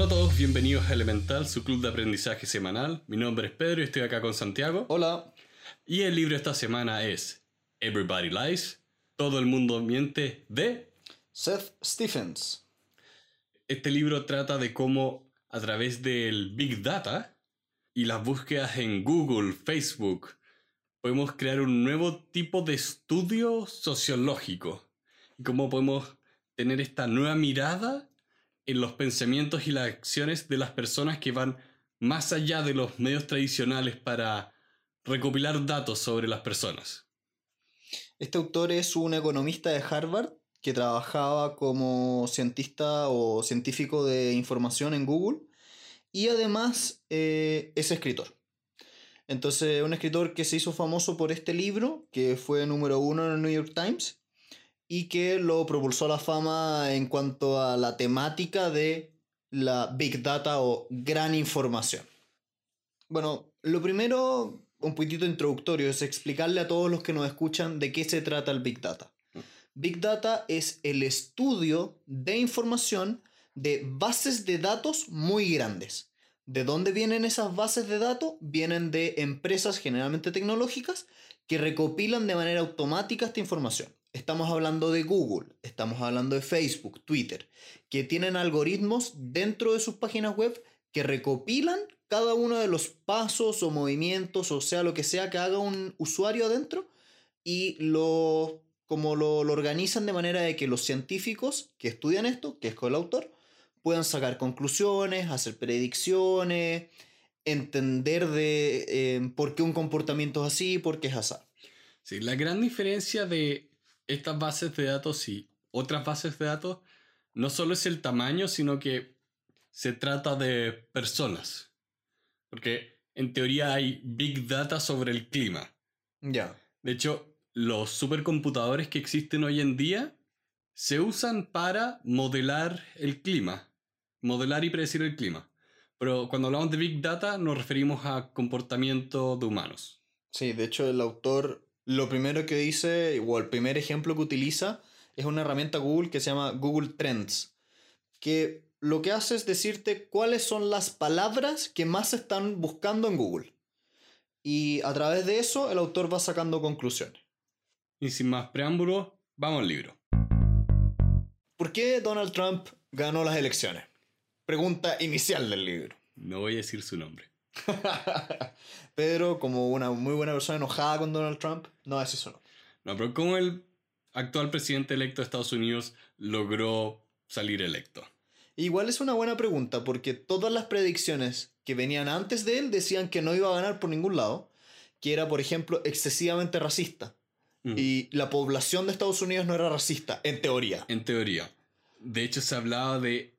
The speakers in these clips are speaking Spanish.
Hola a todos, bienvenidos a Elemental, su club de aprendizaje semanal. Mi nombre es Pedro y estoy acá con Santiago. Hola. Y el libro esta semana es Everybody Lies, Todo el mundo miente de Seth Stephens. Este libro trata de cómo a través del Big Data y las búsquedas en Google, Facebook, podemos crear un nuevo tipo de estudio sociológico. Y cómo podemos tener esta nueva mirada en los pensamientos y las acciones de las personas que van más allá de los medios tradicionales para recopilar datos sobre las personas. Este autor es un economista de Harvard que trabajaba como cientista o científico de información en Google y además eh, es escritor. Entonces, un escritor que se hizo famoso por este libro, que fue número uno en el New York Times, y que lo propulsó a la fama en cuanto a la temática de la Big Data o gran información. Bueno, lo primero, un poquitito introductorio, es explicarle a todos los que nos escuchan de qué se trata el Big Data. Big Data es el estudio de información de bases de datos muy grandes. ¿De dónde vienen esas bases de datos? Vienen de empresas generalmente tecnológicas que recopilan de manera automática esta información. Estamos hablando de Google, estamos hablando de Facebook, Twitter, que tienen algoritmos dentro de sus páginas web que recopilan cada uno de los pasos o movimientos, o sea, lo que sea que haga un usuario adentro, y lo, como lo, organizan de manera de que los científicos que estudian esto, que es con el autor, puedan sacar conclusiones, hacer predicciones, entender de eh, por qué un comportamiento es así, por qué es así. Sí, la gran diferencia de estas bases de datos y otras bases de datos no solo es el tamaño, sino que se trata de personas. Porque en teoría hay big data sobre el clima. Ya. De hecho, los supercomputadores que existen hoy en día se usan para modelar el clima, modelar y predecir el clima. Pero cuando hablamos de big data nos referimos a comportamiento de humanos. Sí, de hecho el autor lo primero que dice, o el primer ejemplo que utiliza, es una herramienta Google que se llama Google Trends, que lo que hace es decirte cuáles son las palabras que más se están buscando en Google. Y a través de eso el autor va sacando conclusiones. Y sin más preámbulos, vamos al libro. ¿Por qué Donald Trump ganó las elecciones? Pregunta inicial del libro. No voy a decir su nombre. Pedro, como una muy buena persona enojada con Donald Trump, no va a decir nombre. No, pero ¿cómo el actual presidente electo de Estados Unidos logró salir electo? Igual es una buena pregunta, porque todas las predicciones que venían antes de él decían que no iba a ganar por ningún lado, que era, por ejemplo, excesivamente racista. Mm. Y la población de Estados Unidos no era racista, en teoría. En teoría. De hecho, se hablaba de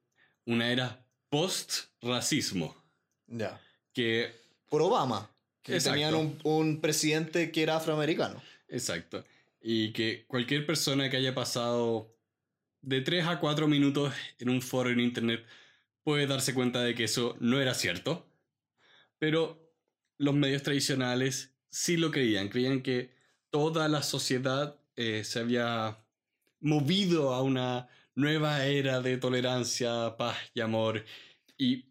una era post-racismo. Ya. Que. Por Obama, que Exacto. tenían un, un presidente que era afroamericano. Exacto. Y que cualquier persona que haya pasado de 3 a 4 minutos en un foro en internet puede darse cuenta de que eso no era cierto. Pero los medios tradicionales sí lo creían. Creían que toda la sociedad eh, se había movido a una nueva era de tolerancia, paz y amor. Y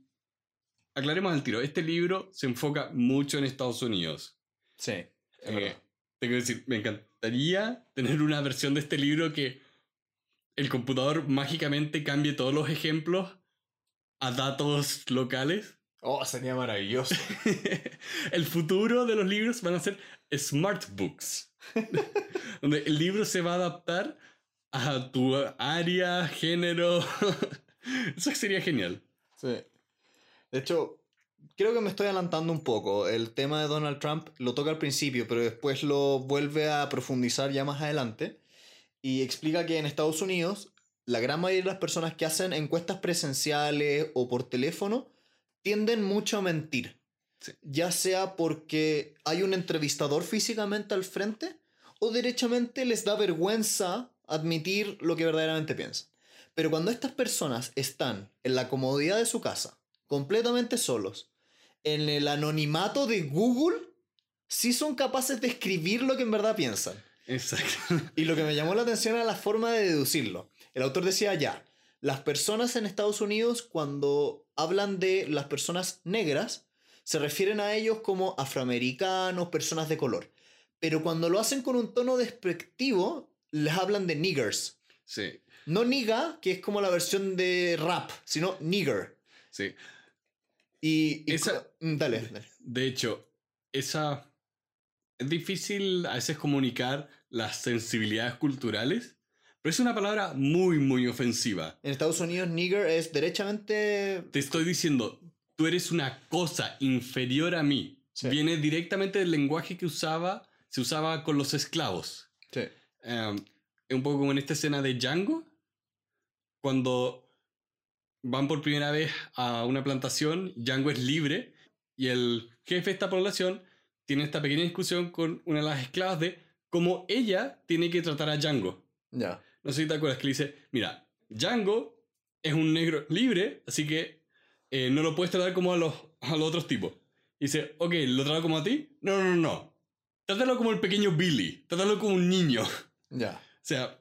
aclaremos al tiro, este libro se enfoca mucho en Estados Unidos. Sí. es Eh, verdad. tengo que decir, me encantaría tener una versión de este libro que el computador mágicamente cambie todos los ejemplos a datos locales. Oh, sería maravilloso. el futuro de los libros van a ser smart books, donde el libro se va a adaptar a tu área, género. Eso sería genial. Sí. De hecho, creo que me estoy adelantando un poco. El tema de Donald Trump lo toca al principio, pero después lo vuelve a profundizar ya más adelante. Y explica que en Estados Unidos, la gran mayoría de las personas que hacen encuestas presenciales o por teléfono tienden mucho a mentir. Sí. Ya sea porque hay un entrevistador físicamente al frente o derechamente les da vergüenza admitir lo que verdaderamente piensan. Pero cuando estas personas están en la comodidad de su casa, completamente solos, en el anonimato de Google, sí son capaces de escribir lo que en verdad piensan. Exacto. Y lo que me llamó la atención era la forma de deducirlo. El autor decía ya, las personas en Estados Unidos, cuando hablan de las personas negras, se refieren a ellos como afroamericanos, personas de color. Pero cuando lo hacen con un tono despectivo, les hablan de niggers. Sí, No nigga, que es como la versión de rap, sino nigger. sí. Y, y Esa- mm, dale, dale. De hecho, esa... Es difícil a veces comunicar las sensibilidades culturales, pero es una palabra muy, muy ofensiva. En Estados Unidos, nigger es derechamente. Te estoy diciendo, tú eres una cosa inferior a mí. Sí. Viene directamente del lenguaje que usaba, se usaba con los esclavos. Sí. Um, es un poco como en esta escena de Django, cuando van por primera vez a una plantación, Django es libre y el jefe de esta población tiene esta pequeña discusión con una de las esclavas de cómo ella tiene que tratar a Django. Ya. No sé si te acuerdas que le dice, mira, Django es un negro libre, así que eh, no lo puedes tratar como a los, a los otros tipos. Y dice, ok, ¿lo trato como a ti? No, no, no, no. Trátalo como el pequeño Billy. Trátalo como un niño. Ya. O sea,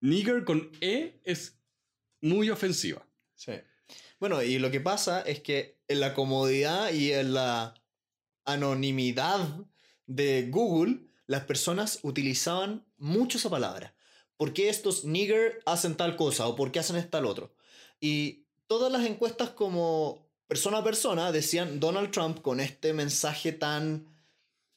nigger con E es muy ofensiva. Sí. Bueno, y lo que pasa es que en la comodidad y en la anonimidad de Google, las personas utilizaban mucho esa palabra. ¿Por qué estos nigger hacen tal cosa o por qué hacen tal otro? Y todas las encuestas como persona a persona decían Donald Trump con este mensaje tan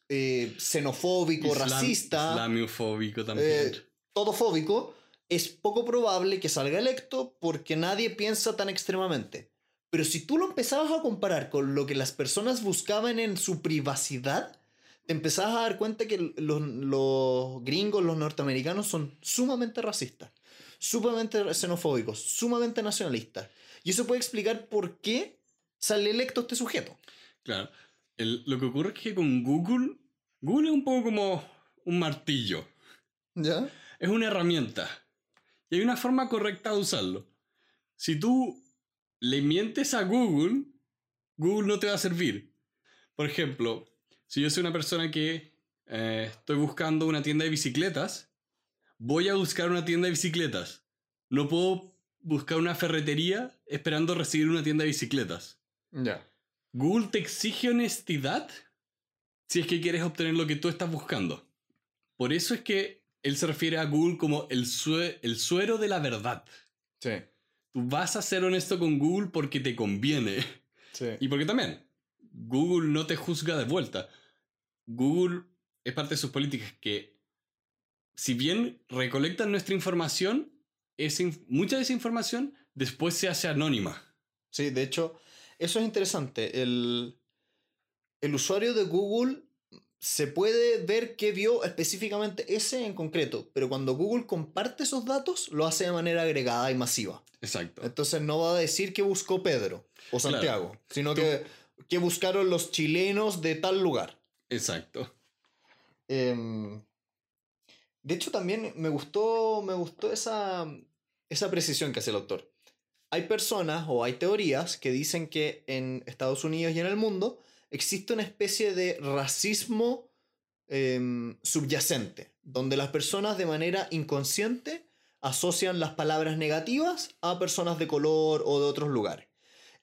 eh, xenofóbico, Islam- racista Islamiofóbico también. eh, todofóbico, es poco probable que salga electo porque nadie piensa tan extremamente. Pero si tú lo empezabas a comparar con lo que las personas buscaban en su privacidad, te empezabas a dar cuenta que los, los gringos, los norteamericanos son sumamente racistas, sumamente xenofóbicos, sumamente nacionalistas. Y eso puede explicar por qué sale electo este sujeto. Claro. El- lo que ocurre es que con Google, Google es un poco como un martillo. ¿Ya? Es una herramienta. Y hay una forma correcta de usarlo. Si tú le mientes a Google, Google no te va a servir. Por ejemplo, si yo soy una persona que eh, estoy buscando una tienda de bicicletas, voy a buscar una tienda de bicicletas. No puedo buscar una ferretería esperando recibir una tienda de bicicletas. Ya. Google te exige honestidad si es que quieres obtener lo que tú estás buscando. Por eso es que él se refiere a Google como el, sue- el suero de la verdad. Sí. Tú vas a ser honesto con Google porque te conviene. Sí. Y porque también, Google no te juzga de vuelta. Google es parte de sus políticas que, si bien recolectan nuestra información, inf- mucha de esa información después se hace anónima. Sí, de hecho, eso es interesante. El, el usuario de Google se puede ver qué vio específicamente ese en concreto, pero cuando Google comparte esos datos, lo hace de manera agregada y masiva. Exacto. Entonces no va a decir que buscó Pedro o Claro. Santiago, sino Tú- que, que buscaron los chilenos de tal lugar. Exacto. Em, de hecho, también me gustó, me gustó esa, esa precisión que hace el autor. Hay personas o hay teorías que dicen que en Estados Unidos y en el mundo existe una especie de racismo em, subyacente, donde las personas de manera inconsciente asocian las palabras negativas a personas de color o de otros lugares.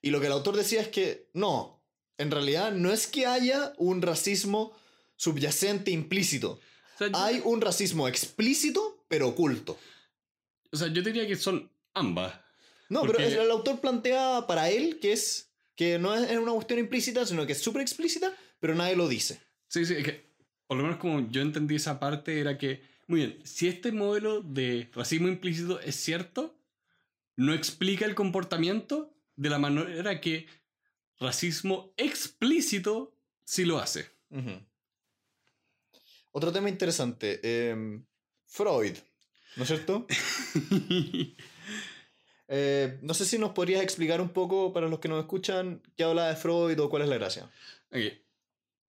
Y lo que el autor decía es que no, en realidad no es que haya un racismo subyacente implícito. O sea, yo- Hay un racismo explícito, pero oculto. O sea, yo diría que son ambas. No, Porque- pero el autor plantea para él que es que no es una cuestión implícita, sino que es súper explícita, pero nadie lo dice. Sí, sí, es que por lo menos como yo entendí esa parte era que, muy bien, si este modelo de racismo implícito es cierto, no explica el comportamiento de la manera que racismo explícito sí lo hace. Otro tema interesante. em, Freud, ¿no es cierto? Eh, no sé si nos podrías explicar un poco para los que nos escuchan qué habla de Freud o cuál es la gracia.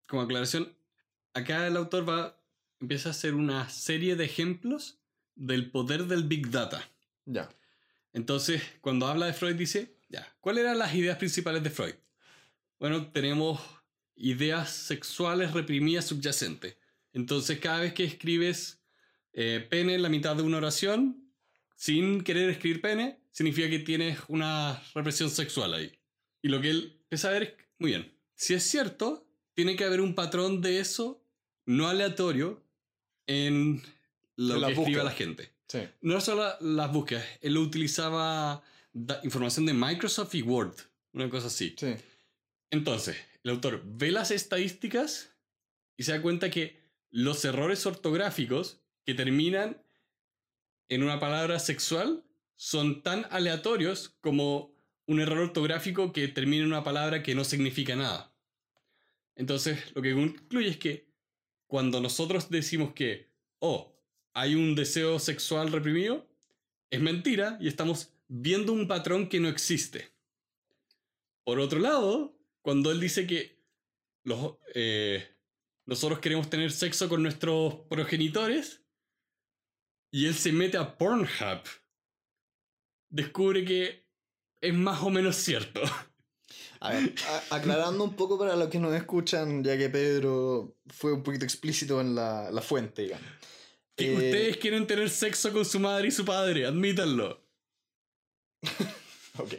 Como aclaración, acá el autor va, empieza a hacer una serie de ejemplos del poder del Big Data. Ya. Entonces, cuando habla de Freud, dice, ya, ¿cuáles eran las ideas principales de Freud? Bueno, tenemos ideas sexuales reprimidas subyacentes. Entonces, cada vez que escribes eh, pene en la mitad de una oración, sin querer escribir pene, significa que tienes una represión sexual ahí. Y lo que él empieza a ver es, muy bien, si es cierto, tiene que haber un patrón de eso no aleatorio en lo En que escribe la gente. Sí. No solo las búsquedas, él utilizaba información de Microsoft y Word, una cosa así. Sí. Entonces, el autor ve las estadísticas y se da cuenta que los errores ortográficos que terminan en una palabra sexual son tan aleatorios como un error ortográfico que termina en una palabra que no significa nada. Entonces, lo que concluye es que cuando nosotros decimos que, oh, hay un deseo sexual reprimido, es mentira y estamos viendo un patrón que no existe. Por otro lado, cuando él dice que los, eh, nosotros queremos tener sexo con nuestros progenitores y él se mete a Pornhub, descubre que es más o menos cierto. A ver, a- aclarando un poco para los que nos escuchan, ya que Pedro fue un poquito explícito en la, la fuente, digamos. Que Eh, ustedes quieren tener sexo con su madre y su padre, admítanlo. Ok.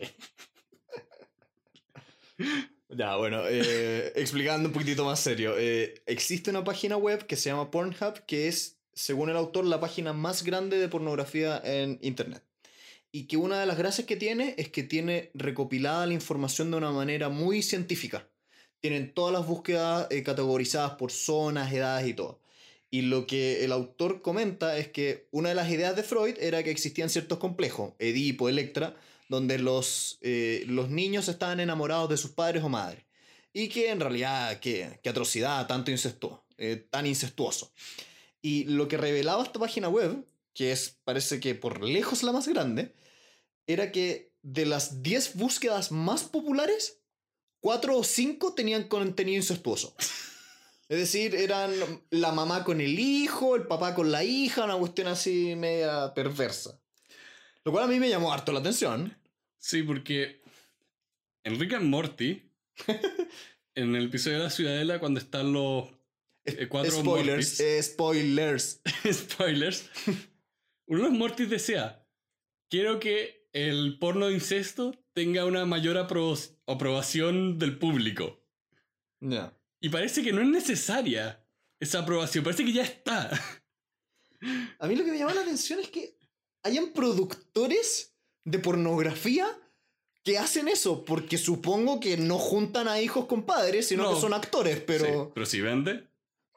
Ya, bueno, eh, explicando un poquitito más serio. eh, existe una página web que se llama Pornhub, que es, según el autor, la página más grande de pornografía en Internet. Y que una de las gracias que tiene es que tiene recopilada la información de una manera muy científica. Tienen todas las búsquedas eh, categorizadas por zonas, edades y todo. Y lo que el autor comenta es que una de las ideas de Freud era que existían ciertos complejos, Edipo, Electra, donde los, eh, los niños estaban enamorados de sus padres o madres. Y que en realidad, qué, qué atrocidad, tanto incestuoso, tan incestuoso. Y lo que revelaba esta página web, que es, parece que por lejos la más grande, era que de las 10 búsquedas más populares, 4 o 5 tenían contenido incestuoso. Es decir, eran la mamá con el hijo, el papá con la hija, una cuestión así media perversa. Lo cual a mí me llamó harto la atención. Sí, porque en Rick and Morty, en el episodio de la Ciudadela, cuando están los eh, cuatro spoilers, eh, spoilers. spoilers, uno de los Mortis decía, quiero que el porno de incesto tenga una mayor apro- aprobación del público. Ya. Y parece que no es necesaria esa aprobación, parece que ya está. A mí lo que me llama la atención es que hayan productores de pornografía que hacen eso, porque supongo que no juntan a hijos con padres, sino No. que son actores, pero... Sí, pero si vende,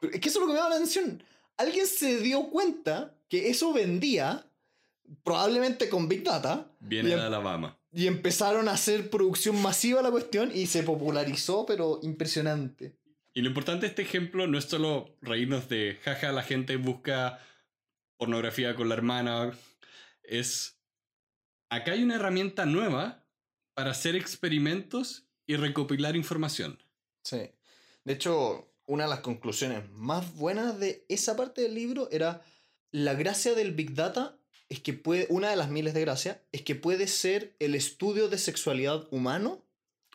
Es que eso es lo que me llama la atención. Alguien se dio cuenta que eso vendía, probablemente con Big Data, viene em- de Alabama. y empezaron a hacer producción masiva la cuestión y se popularizó, pero impresionante. Y lo importante de este ejemplo no es solo reírnos de jaja, la gente busca pornografía con la hermana. Es. Acá hay una herramienta nueva para hacer experimentos y recopilar información. Sí. De hecho, una de las conclusiones más buenas de esa parte del libro era la gracia del Big Data es que puede, una de las miles de gracias, es que puede ser el estudio de sexualidad humano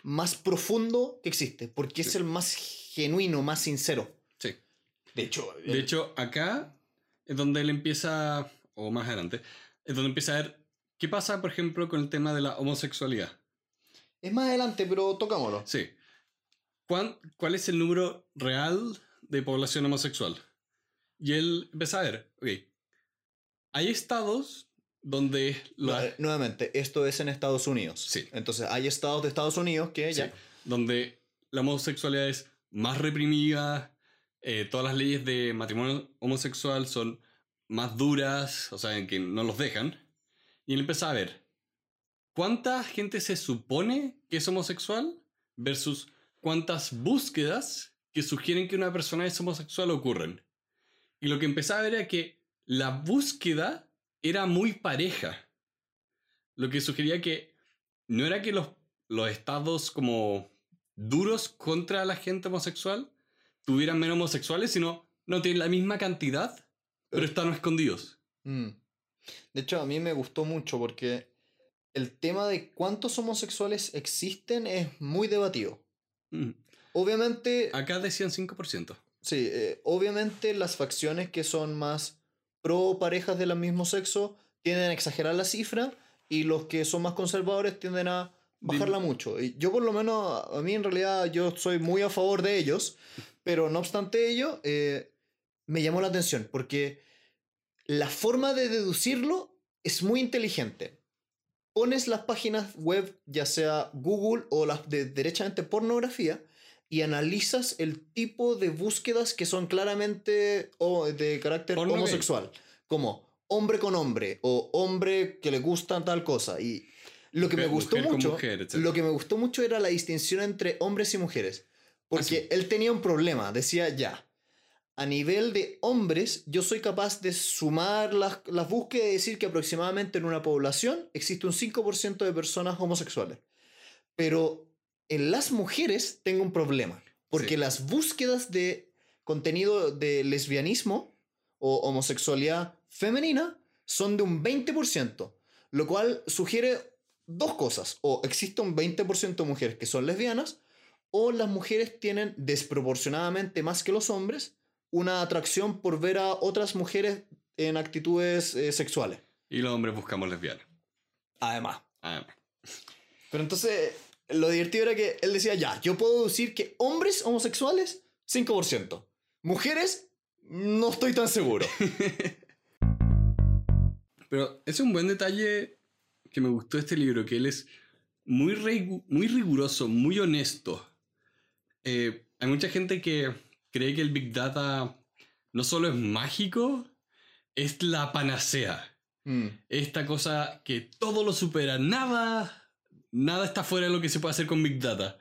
más profundo que existe, porque es el más genuino, más sincero. Sí. De hecho, De hecho, acá es donde él empieza, o más adelante, es donde empieza a ver qué pasa, por ejemplo, con el tema de la homosexualidad. es más adelante, pero tocámoslo. Sí. ¿Cuán- ¿Cuál es el número real de población homosexual? Y él empieza a ver, ok, hay estados donde la- Nuevamente, esto es en Estados Unidos. Sí. Entonces, hay estados de Estados Unidos que sí, ya... donde la homosexualidad es más reprimida, eh, todas las leyes de matrimonio homosexual son más duras, o sea, en que no los dejan. Y él empieza a ver cuánta gente se supone que es homosexual versus cuántas búsquedas que sugieren que una persona es homosexual ocurren. Y lo que empezaba a ver era que la búsqueda era muy pareja. Lo que sugería que no era que los, los estados como duros contra la gente homosexual tuvieran menos homosexuales, sino no tienen la misma cantidad, pero están escondidos. Mm. De hecho, a mí me gustó mucho porque el tema de cuántos homosexuales existen es muy debatido. Mm. Obviamente, Acá decían 5%. sí, eh, obviamente las facciones que son más pro parejas del mismo sexo tienden a exagerar la cifra y los que son más conservadores tienden a bajarla mucho. Y yo por lo menos, a mí en realidad yo soy muy a favor de ellos, pero no obstante ello, eh, me llamó la atención porque la forma de deducirlo es muy inteligente. Pones las páginas web, ya sea Google o las de derechamente pornografía, y analizas el tipo de búsquedas que son claramente de carácter homosexual, como hombre con hombre o hombre que le gusta tal cosa. Y lo que me gustó mucho, mujer, lo que me gustó mucho era la distinción entre hombres y mujeres, porque él tenía un problema, decía ya. A nivel de hombres, yo soy capaz de sumar las, las búsquedas y decir que aproximadamente en una población existe un 5% de personas homosexuales. Pero en las mujeres tengo un problema. Porque Sí. las búsquedas de contenido de lesbianismo o homosexualidad femenina son de un 20%. Lo cual sugiere dos cosas. O existe un 20% de mujeres que son lesbianas. O las mujeres tienen desproporcionadamente más que los hombres una atracción por ver a otras mujeres en actitudes eh, sexuales. Y los hombres buscamos lesbianas. Además. Ah, Pero entonces, lo divertido era que él decía, ya, yo puedo decir que hombres homosexuales, 5%. Mujeres, no estoy tan seguro. Pero es un buen detalle que me gustó este libro, que él es muy, rigu- muy riguroso, muy honesto. Eh, hay mucha gente que cree que el Big Data no solo es mágico, es la panacea. Mm, Esta cosa que todo lo supera, nada, nada está fuera de lo que se puede hacer con Big Data.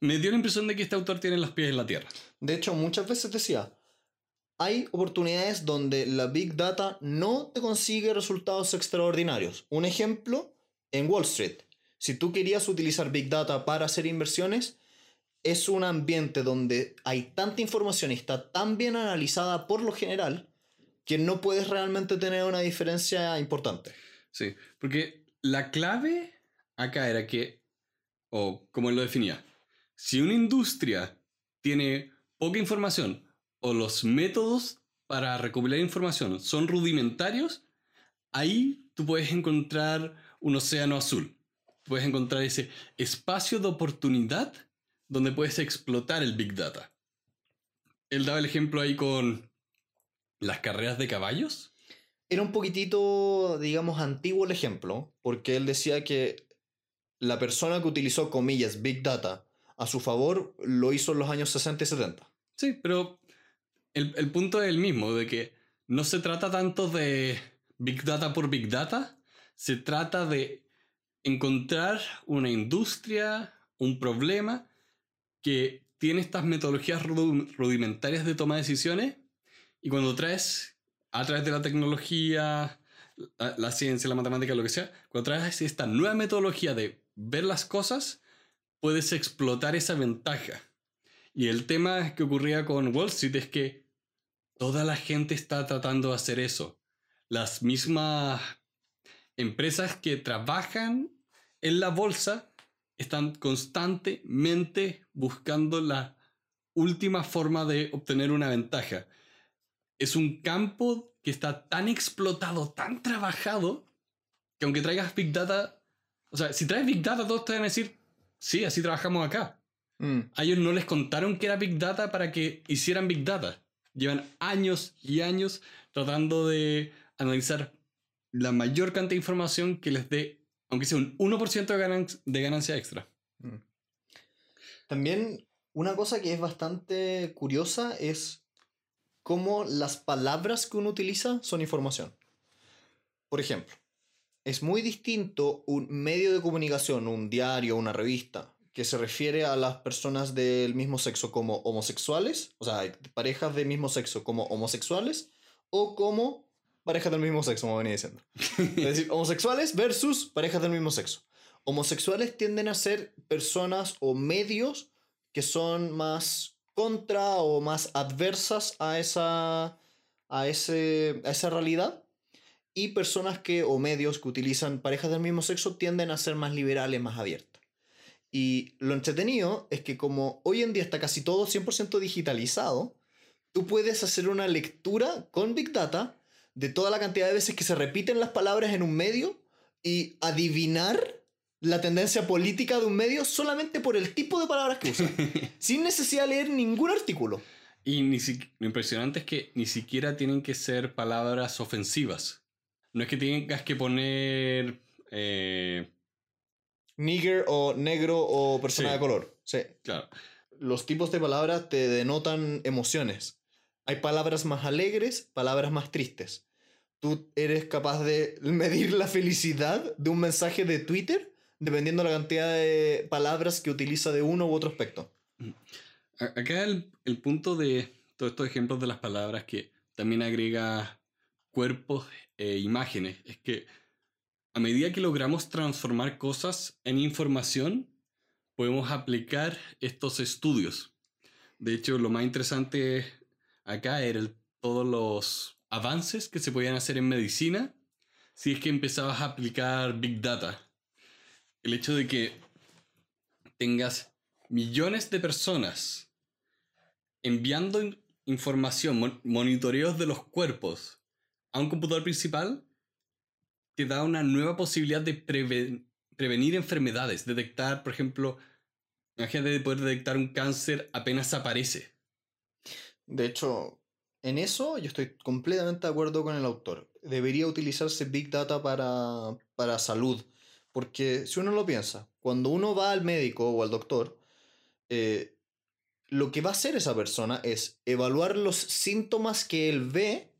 Me dio la impresión de que este autor tiene los pies en la tierra. De hecho, muchas veces decía, hay oportunidades donde la Big Data no te consigue resultados extraordinarios. Un ejemplo, en Wall Street. Si tú querías utilizar Big Data para hacer inversiones, es un ambiente donde hay tanta información y está tan bien analizada por lo general que no puedes realmente tener una diferencia importante. Sí, porque la clave acá era que, o como él lo definía, si una industria tiene poca información o los métodos para recopilar información son rudimentarios, ahí tú puedes encontrar un océano azul. Puedes encontrar ese espacio de oportunidad donde puedes explotar el Big Data. Él daba el ejemplo ahí con las carreras de caballos. Era un poquitito, digamos, antiguo el ejemplo, porque él decía que la persona que utilizó, comillas, Big Data a su favor lo hizo en los años 60 y 70. Sí, pero el, el punto es el mismo, de que no se trata tanto de Big Data por Big Data, se trata de encontrar una industria, un problema que tiene estas metodologías rudimentarias de toma de decisiones y cuando traes a través de la tecnología, la, la ciencia, la matemática, lo que sea, cuando traes esta nueva metodología de ver las cosas, puedes explotar esa ventaja. Y el tema que ocurría con Wall Street es que toda la gente está tratando de hacer eso. Las mismas empresas que trabajan en la bolsa están constantemente buscando la última forma de obtener una ventaja. Es un campo que está tan explotado, tan trabajado, que aunque traigas Big Data, o sea, si traes Big Data, todos te van a decir, sí, así trabajamos acá. Mm, A ellos no les contaron que era Big Data para que hicieran Big Data. Llevan años y años tratando de analizar la mayor cantidad de información que les dé, aunque sea un 1% de, ganan- de ganancia extra. mm. También una cosa que es bastante curiosa es cómo las palabras que uno utiliza son información. Por ejemplo, es muy distinto un medio de comunicación, un diario, una revista, que se refiere a las personas del mismo sexo como homosexuales, o sea, parejas del mismo sexo como homosexuales, o como parejas del mismo sexo, como venía diciendo. Es decir, homosexuales versus parejas del mismo sexo. Homosexuales tienden a ser personas o medios que son más contra o más adversas a esa, a ese, a esa realidad. Y personas que, o medios que utilizan parejas del mismo sexo tienden a ser más liberales, más abiertas. Y lo entretenido es que como hoy en día está casi todo 100% digitalizado, tú puedes hacer una lectura con Big Data de toda la cantidad de veces que se repiten las palabras en un medio y adivinar la tendencia política de un medio solamente por el tipo de palabras que usa, sin necesidad de leer ningún artículo. Y ni si- lo impresionante es que ni siquiera tienen que ser palabras ofensivas. No es que tengas que poner... eh, Nigger o negro o persona Sí. de color. Sí. claro, Los tipos de palabras te denotan emociones. Hay palabras más alegres, palabras más tristes. Tú eres capaz de medir la felicidad de un mensaje de Twitter dependiendo de la cantidad de palabras que utiliza de uno u otro aspecto. A- Acá el, el punto de todos estos ejemplos de las palabras que también agrega cuerpos e imágenes es que a medida que logramos transformar cosas en información, podemos aplicar estos estudios. De hecho, lo más interesante acá era el- todos los avances que se podían hacer en medicina si es que empezabas a aplicar Big Data. El hecho de que tengas millones de personas enviando in- información, mon- monitoreos de los cuerpos a un computador principal, te da una nueva posibilidad de preve- prevenir enfermedades, detectar, por ejemplo, imagínate de poder detectar un cáncer apenas aparece. De hecho, en eso yo estoy completamente de acuerdo con el autor. Debería utilizarse Big Data para, para salud. Porque si uno lo piensa, cuando uno va al médico o al doctor, eh, lo que va a hacer esa persona es evaluar los síntomas que él ve,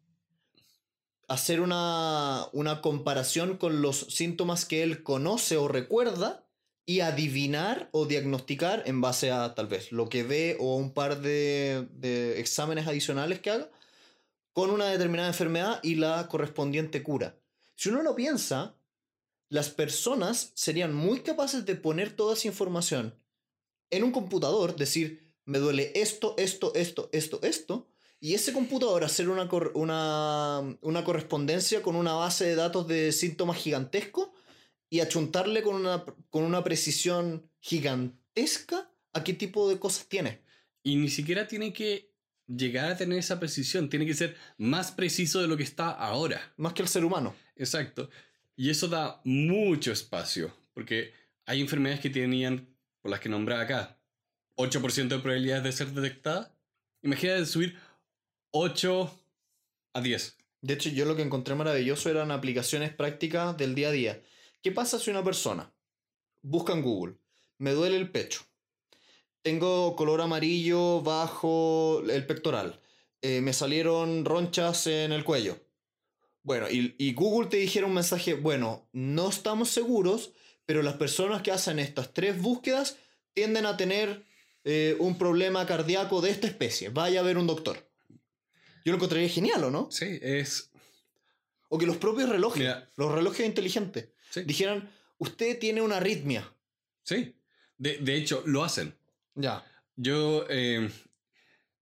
hacer una, una comparación con los síntomas que él conoce o recuerda y adivinar o diagnosticar en base a tal vez lo que ve o un par de, de exámenes adicionales que haga con una determinada enfermedad y la correspondiente cura. Si uno lo piensa, las personas serían muy capaces de poner toda esa información en un computador, decir, me duele esto, esto, esto, esto, esto, y ese computador hacer una, cor- una, una correspondencia con una base de datos de síntomas gigantesco y achuntarle con una, con una precisión gigantesca a qué tipo de cosas tiene. Y ni siquiera tiene que llegar a tener esa precisión, tiene que ser más preciso de lo que está ahora. Más que el ser humano. Exacto. Y eso da mucho espacio, porque hay enfermedades que tenían, por las que nombraba acá, 8% de probabilidades de ser detectada. Imagínate subir 8 a 10. De hecho, yo lo que encontré maravilloso eran aplicaciones prácticas del día a día. ¿Qué pasa si una persona busca en Google, me duele el pecho, tengo color amarillo bajo el pectoral, eh, me salieron ronchas en el cuello? Bueno, y, Google te dijera un mensaje, bueno, no estamos seguros, pero las personas que hacen estas tres búsquedas tienden a tener eh, un problema cardíaco de esta especie. Vaya a ver un doctor. Yo lo encontraría genial, ¿o no? Sí, es... O que los propios relojes, Mira. los relojes inteligentes, Sí. dijeran, usted tiene una arritmia. sí. De, de hecho, lo hacen. Ya. Yo eh,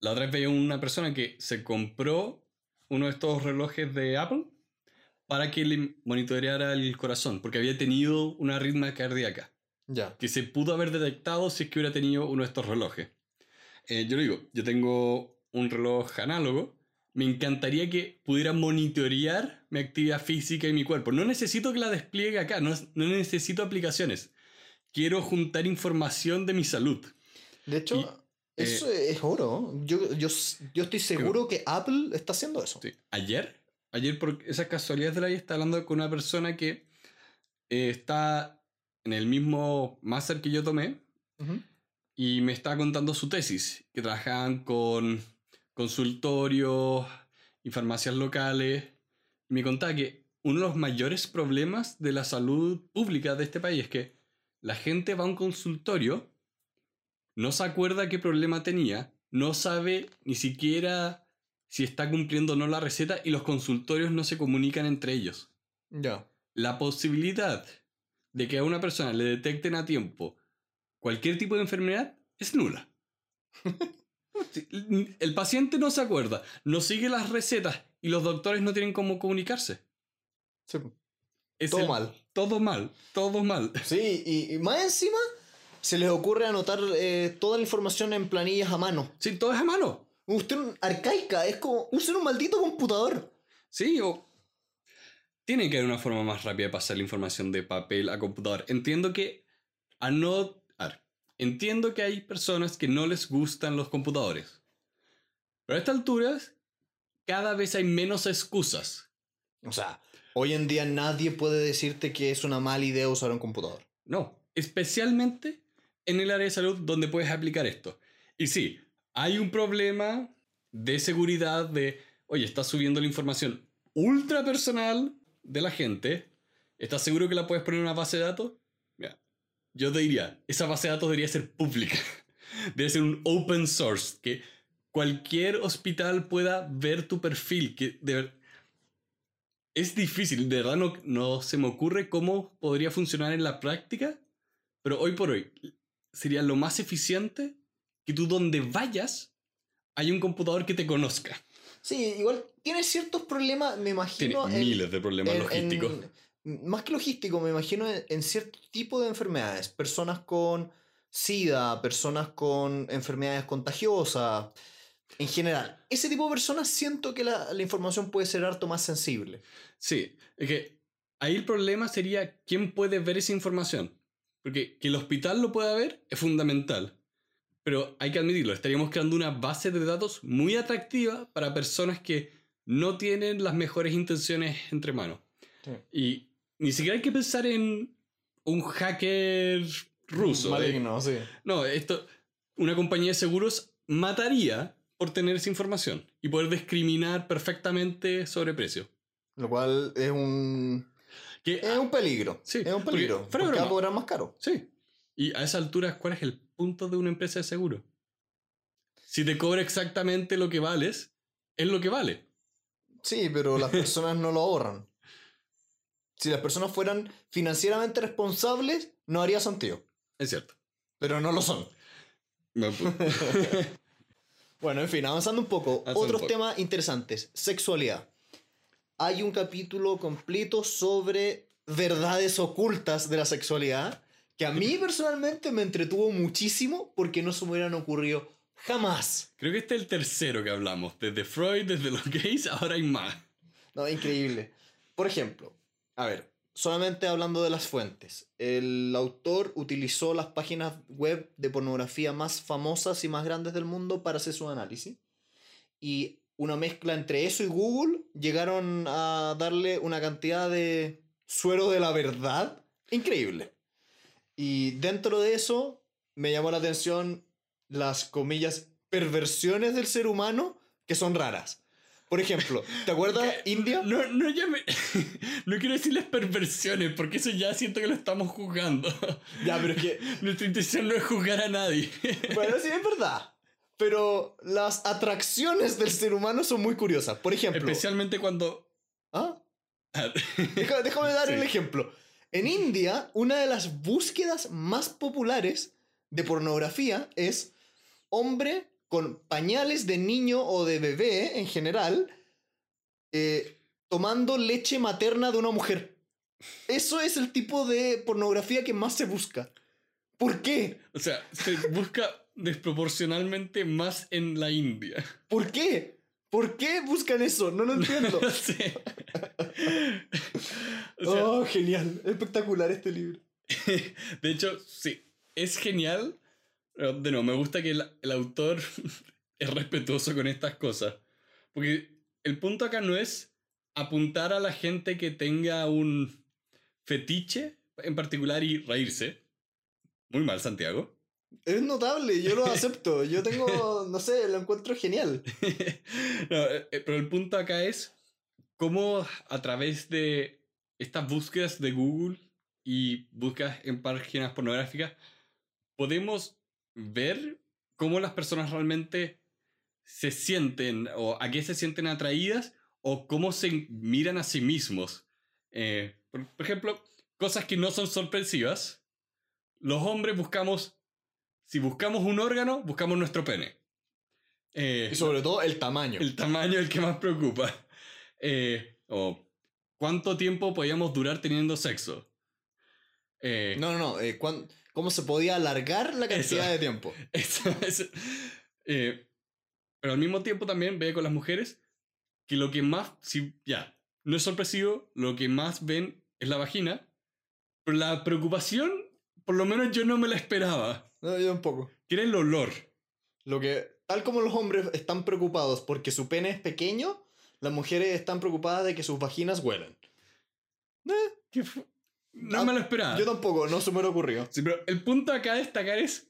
la otra vez veía una persona que se compró uno de estos relojes de Apple para que le monitoreara el corazón, porque había tenido una arritmia cardíaca Ya. que se pudo haber detectado si es que hubiera tenido uno de estos relojes. Eh, yo le digo, yo tengo un reloj análogo, me encantaría que pudiera monitorear mi actividad física y mi cuerpo. No necesito que la despliegue acá, no, no necesito aplicaciones. Quiero juntar información de mi salud. De hecho, Y, eso es oro. Yo, yo, yo estoy seguro que Apple está haciendo eso. Sí. Ayer, ayer por esas casualidades de la vida, estaba hablando con una persona que eh, está en el mismo máster que yo tomé y me estaba contando su tesis, que trabajaban con consultorios y farmacias locales. Y me contaba que uno de los mayores problemas de la salud pública de este país es que la gente va a un consultorio, no se acuerda qué problema tenía, no sabe ni siquiera si está cumpliendo o no la receta y los consultorios no se comunican entre ellos. Ya. La posibilidad de que a una persona le detecten a tiempo cualquier tipo de enfermedad es nula. El paciente no se acuerda, no sigue las recetas y los doctores no tienen cómo comunicarse. Sí. Es Todo el- mal. Todo mal, todo mal. Sí, y, y más encima se les ocurre anotar eh, toda la información en planillas a mano. Sí, todo es a mano. Usted arcaica, es como usen un maldito computador. Sí, o tiene que haber una forma más rápida de pasar la información de papel a computador. Entiendo que a no... Entiendo que hay personas que no les gustan los computadores. Pero a estas alturas, cada vez hay menos excusas. O sea, hoy en día nadie puede decirte que es una mala idea usar un computador. No, especialmente en el área de salud donde puedes aplicar esto. Y sí, hay un problema de seguridad de, oye, estás subiendo la información ultra personal de la gente, ¿estás seguro que la puedes poner en una base de datos? Yo te diría, esa base de datos debería ser pública. Debe ser un open source, que cualquier hospital pueda ver tu perfil, que de ver- es difícil, de verdad no, no se me ocurre cómo podría funcionar en la práctica, pero hoy por hoy sería lo más eficiente que tú donde vayas hay un computador que te conozca. Sí, igual tiene ciertos problemas, me Tiene imagino. en- miles de problemas en- logísticos. en- más que logístico, me imagino en, en cierto tipo de enfermedades. Personas con SIDA, personas con enfermedades contagiosas. En general, ese tipo de personas siento que la, la información puede ser harto más sensible. Sí, es que ahí el problema sería quién puede ver esa información. Porque que el hospital lo pueda ver es fundamental. Pero hay que admitirlo, estaríamos creando una base de datos muy atractiva para personas que no tienen las mejores intenciones entre manos. Y ni siquiera hay que pensar en un hacker ruso. ¿eh? Maligno, sí. No, esto, una compañía de seguros mataría por tener esa información y poder discriminar perfectamente sobre precio. Lo cual es un, Que, es un peligro. Sí, es un porque, peligro. de Porque va a más caro. Sí. Y a esa altura, ¿cuál es el punto de una empresa de seguro? Si te cobra exactamente lo que vales, es lo que vale. Sí, pero las personas no lo ahorran. Si las personas fueran financieramente responsables, no haría sentido. Es cierto. Pero no lo son. No, pu- Bueno, en fin, avanzando un poco. Avanzando un Otros poco. temas interesantes. Sexualidad. Hay un capítulo completo sobre verdades ocultas de la sexualidad que a mí personalmente me entretuvo muchísimo porque no se me hubieran ocurrido jamás. Creo que este es el tercero que hablamos. Desde Freud, desde los gays, ahora hay más. No, increíble. Por ejemplo, a ver, solamente hablando de las fuentes. El autor utilizó las páginas web de pornografía más famosas y más grandes del mundo para hacer su análisis. Y una mezcla entre eso y Google llegaron a darle una cantidad de suero de la verdad increíble. Y dentro de eso me llamó la atención las comillas perversiones del ser humano que son raras. Por ejemplo, ¿te acuerdas India? No, no, ya me- no quiero decirles perversiones, porque eso ya siento que lo estamos juzgando. Ya, pero es que. Nuestra intención no es juzgar a nadie. Bueno, sí, es verdad. Pero las atracciones del ser humano son muy curiosas. Por ejemplo. Especialmente cuando... ¿Ah? Déjame dar Sí. el ejemplo. En India, una de las búsquedas más populares de pornografía es hombre con pañales de niño o de bebé en general eh, tomando leche materna de una mujer. Eso es el tipo de pornografía que más se busca. ¿Por qué? O sea, se busca desproporcionalmente más en la India. ¿Por qué? ¿Por qué buscan eso? No lo entiendo. No sé. O sea, oh, genial. Espectacular este libro. de hecho, sí, es genial. De nuevo, me gusta que el, el autor es respetuoso con estas cosas. Porque el punto acá no es apuntar a la gente que tenga un fetiche en particular y reírse. Muy mal, Santiago. Es notable, yo lo acepto. Yo tengo, no sé, lo encuentro genial. No, eh, eh, pero el punto acá es cómo a través de estas búsquedas de Google y búsquedas en páginas pornográficas podemos ver cómo las personas realmente se sienten o a qué se sienten atraídas o cómo se miran a sí mismos. Eh, por, por ejemplo, cosas que no son sorpresivas. Los hombres buscamos, si buscamos un órgano, buscamos nuestro pene. Eh, Y sobre todo el tamaño. el tamaño es el que más preocupa. Eh, o cuánto tiempo podíamos durar teniendo sexo. Eh, No, no, no. cuán- ¿Cómo se podía alargar la cantidad Eso. de tiempo? eso eh, pero al mismo tiempo también ve con las mujeres que lo que más, si ya, no es sorpresivo, lo que más ven es la vagina. Pero la preocupación, por lo menos yo no me la esperaba. No, yo tampoco. Era el olor. Lo que, tal como los hombres están preocupados porque su pene es pequeño, las mujeres están preocupadas de que sus vaginas huelen. Eh, ¿Qué fu- No Ah, me lo esperaba. yo tampoco, no se me lo ocurrió. Sí, pero el punto acá a destacar es,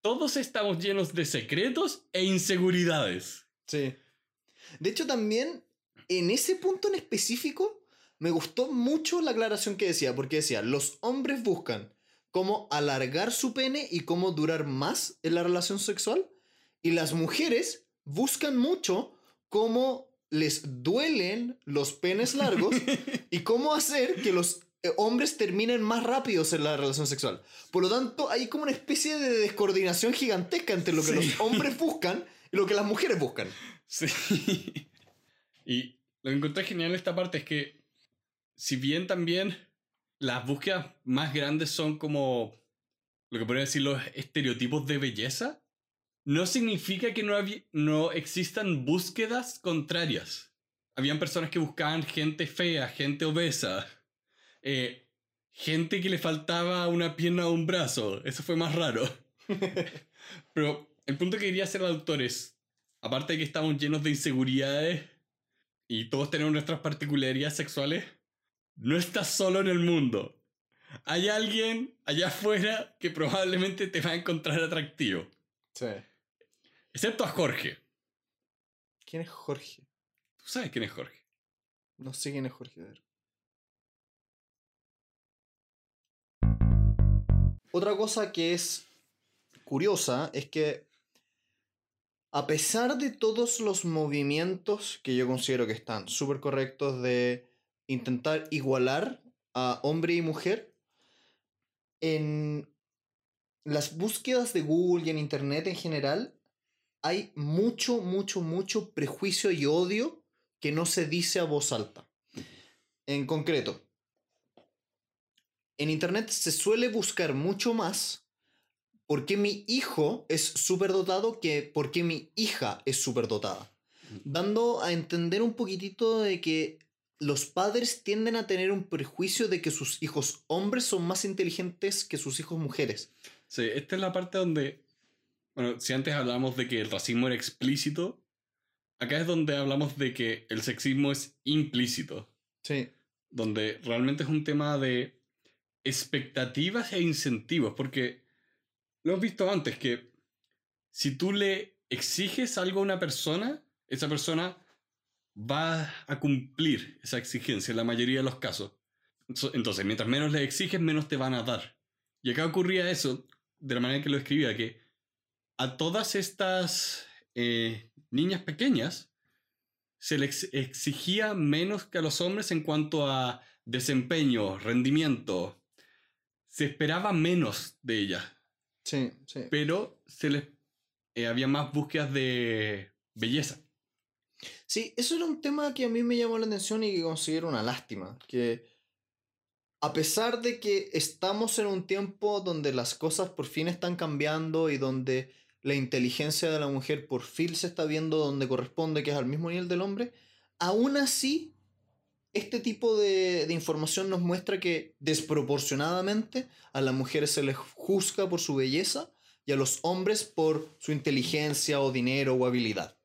todos estamos llenos de secretos e inseguridades. Sí. De hecho, también en ese punto en específico me gustó mucho la aclaración que decía, porque decía, los hombres buscan cómo alargar su pene y cómo durar más en la relación sexual, y las mujeres buscan mucho cómo les duelen los penes largos y cómo hacer que los hombres terminen más rápidos en la relación sexual. Por lo tanto, hay como una especie de descoordinación gigantesca entre lo que Sí. los hombres buscan y lo que las mujeres buscan. Sí. Y lo que encontré genial en esta parte es que, si bien también las búsquedas más grandes son como lo que podría decir los estereotipos de belleza, no significa que no, no existan búsquedas contrarias. Habían personas que buscaban gente fea, gente obesa, eh, gente que le faltaba una pierna o un brazo. Eso fue más raro. Pero el punto que quería hacer el autor es, aparte de que estamos llenos de inseguridades y todos tenemos nuestras particularidades sexuales, no estás solo en el mundo. Hay alguien allá afuera que probablemente te va a encontrar atractivo. Sí. Excepto a Jorge. ¿Quién es Jorge? Tú sabes quién es Jorge. No sé quién es Jorge. a ver. Otra cosa que es curiosa es que a pesar de todos los movimientos que yo considero que están súper correctos de intentar igualar a hombre y mujer, en las búsquedas de Google y en Internet en general hay mucho, mucho, mucho prejuicio y odio que no se dice a voz alta. En concreto, en Internet se suele buscar mucho más por qué mi hijo es superdotado que por qué mi hija es superdotada. Dando a entender un poquitito de que los padres tienden a tener un prejuicio de que sus hijos hombres son más inteligentes que sus hijos mujeres. Sí, esta es la parte donde, bueno, si antes hablábamos de que el racismo era explícito, acá es donde hablamos de que el sexismo es implícito, Sí. donde realmente es un tema de expectativas e incentivos, porque lo hemos visto antes, que si tú le exiges algo a una persona, esa persona va a cumplir esa exigencia en la mayoría de los casos. So- Entonces, mientras menos le exiges, menos te van a dar. Y acá ocurría eso, de la manera que lo escribía, que a todas estas eh, niñas pequeñas se les exigía menos que a los hombres en cuanto a desempeño, rendimiento. Se esperaba menos de ellas, Sí, sí. pero se les eh, había más búsquedas de belleza. Sí, eso era un tema que a mí me llamó la atención y que considero una lástima. Que a pesar de que estamos en un tiempo donde las cosas por fin están cambiando y donde la inteligencia de la mujer por fin se está viendo donde corresponde, que es al mismo nivel del hombre, aún así, este tipo de, de información nos muestra que desproporcionadamente a las mujeres se les juzga por su belleza y a los hombres por su inteligencia o dinero o habilidad.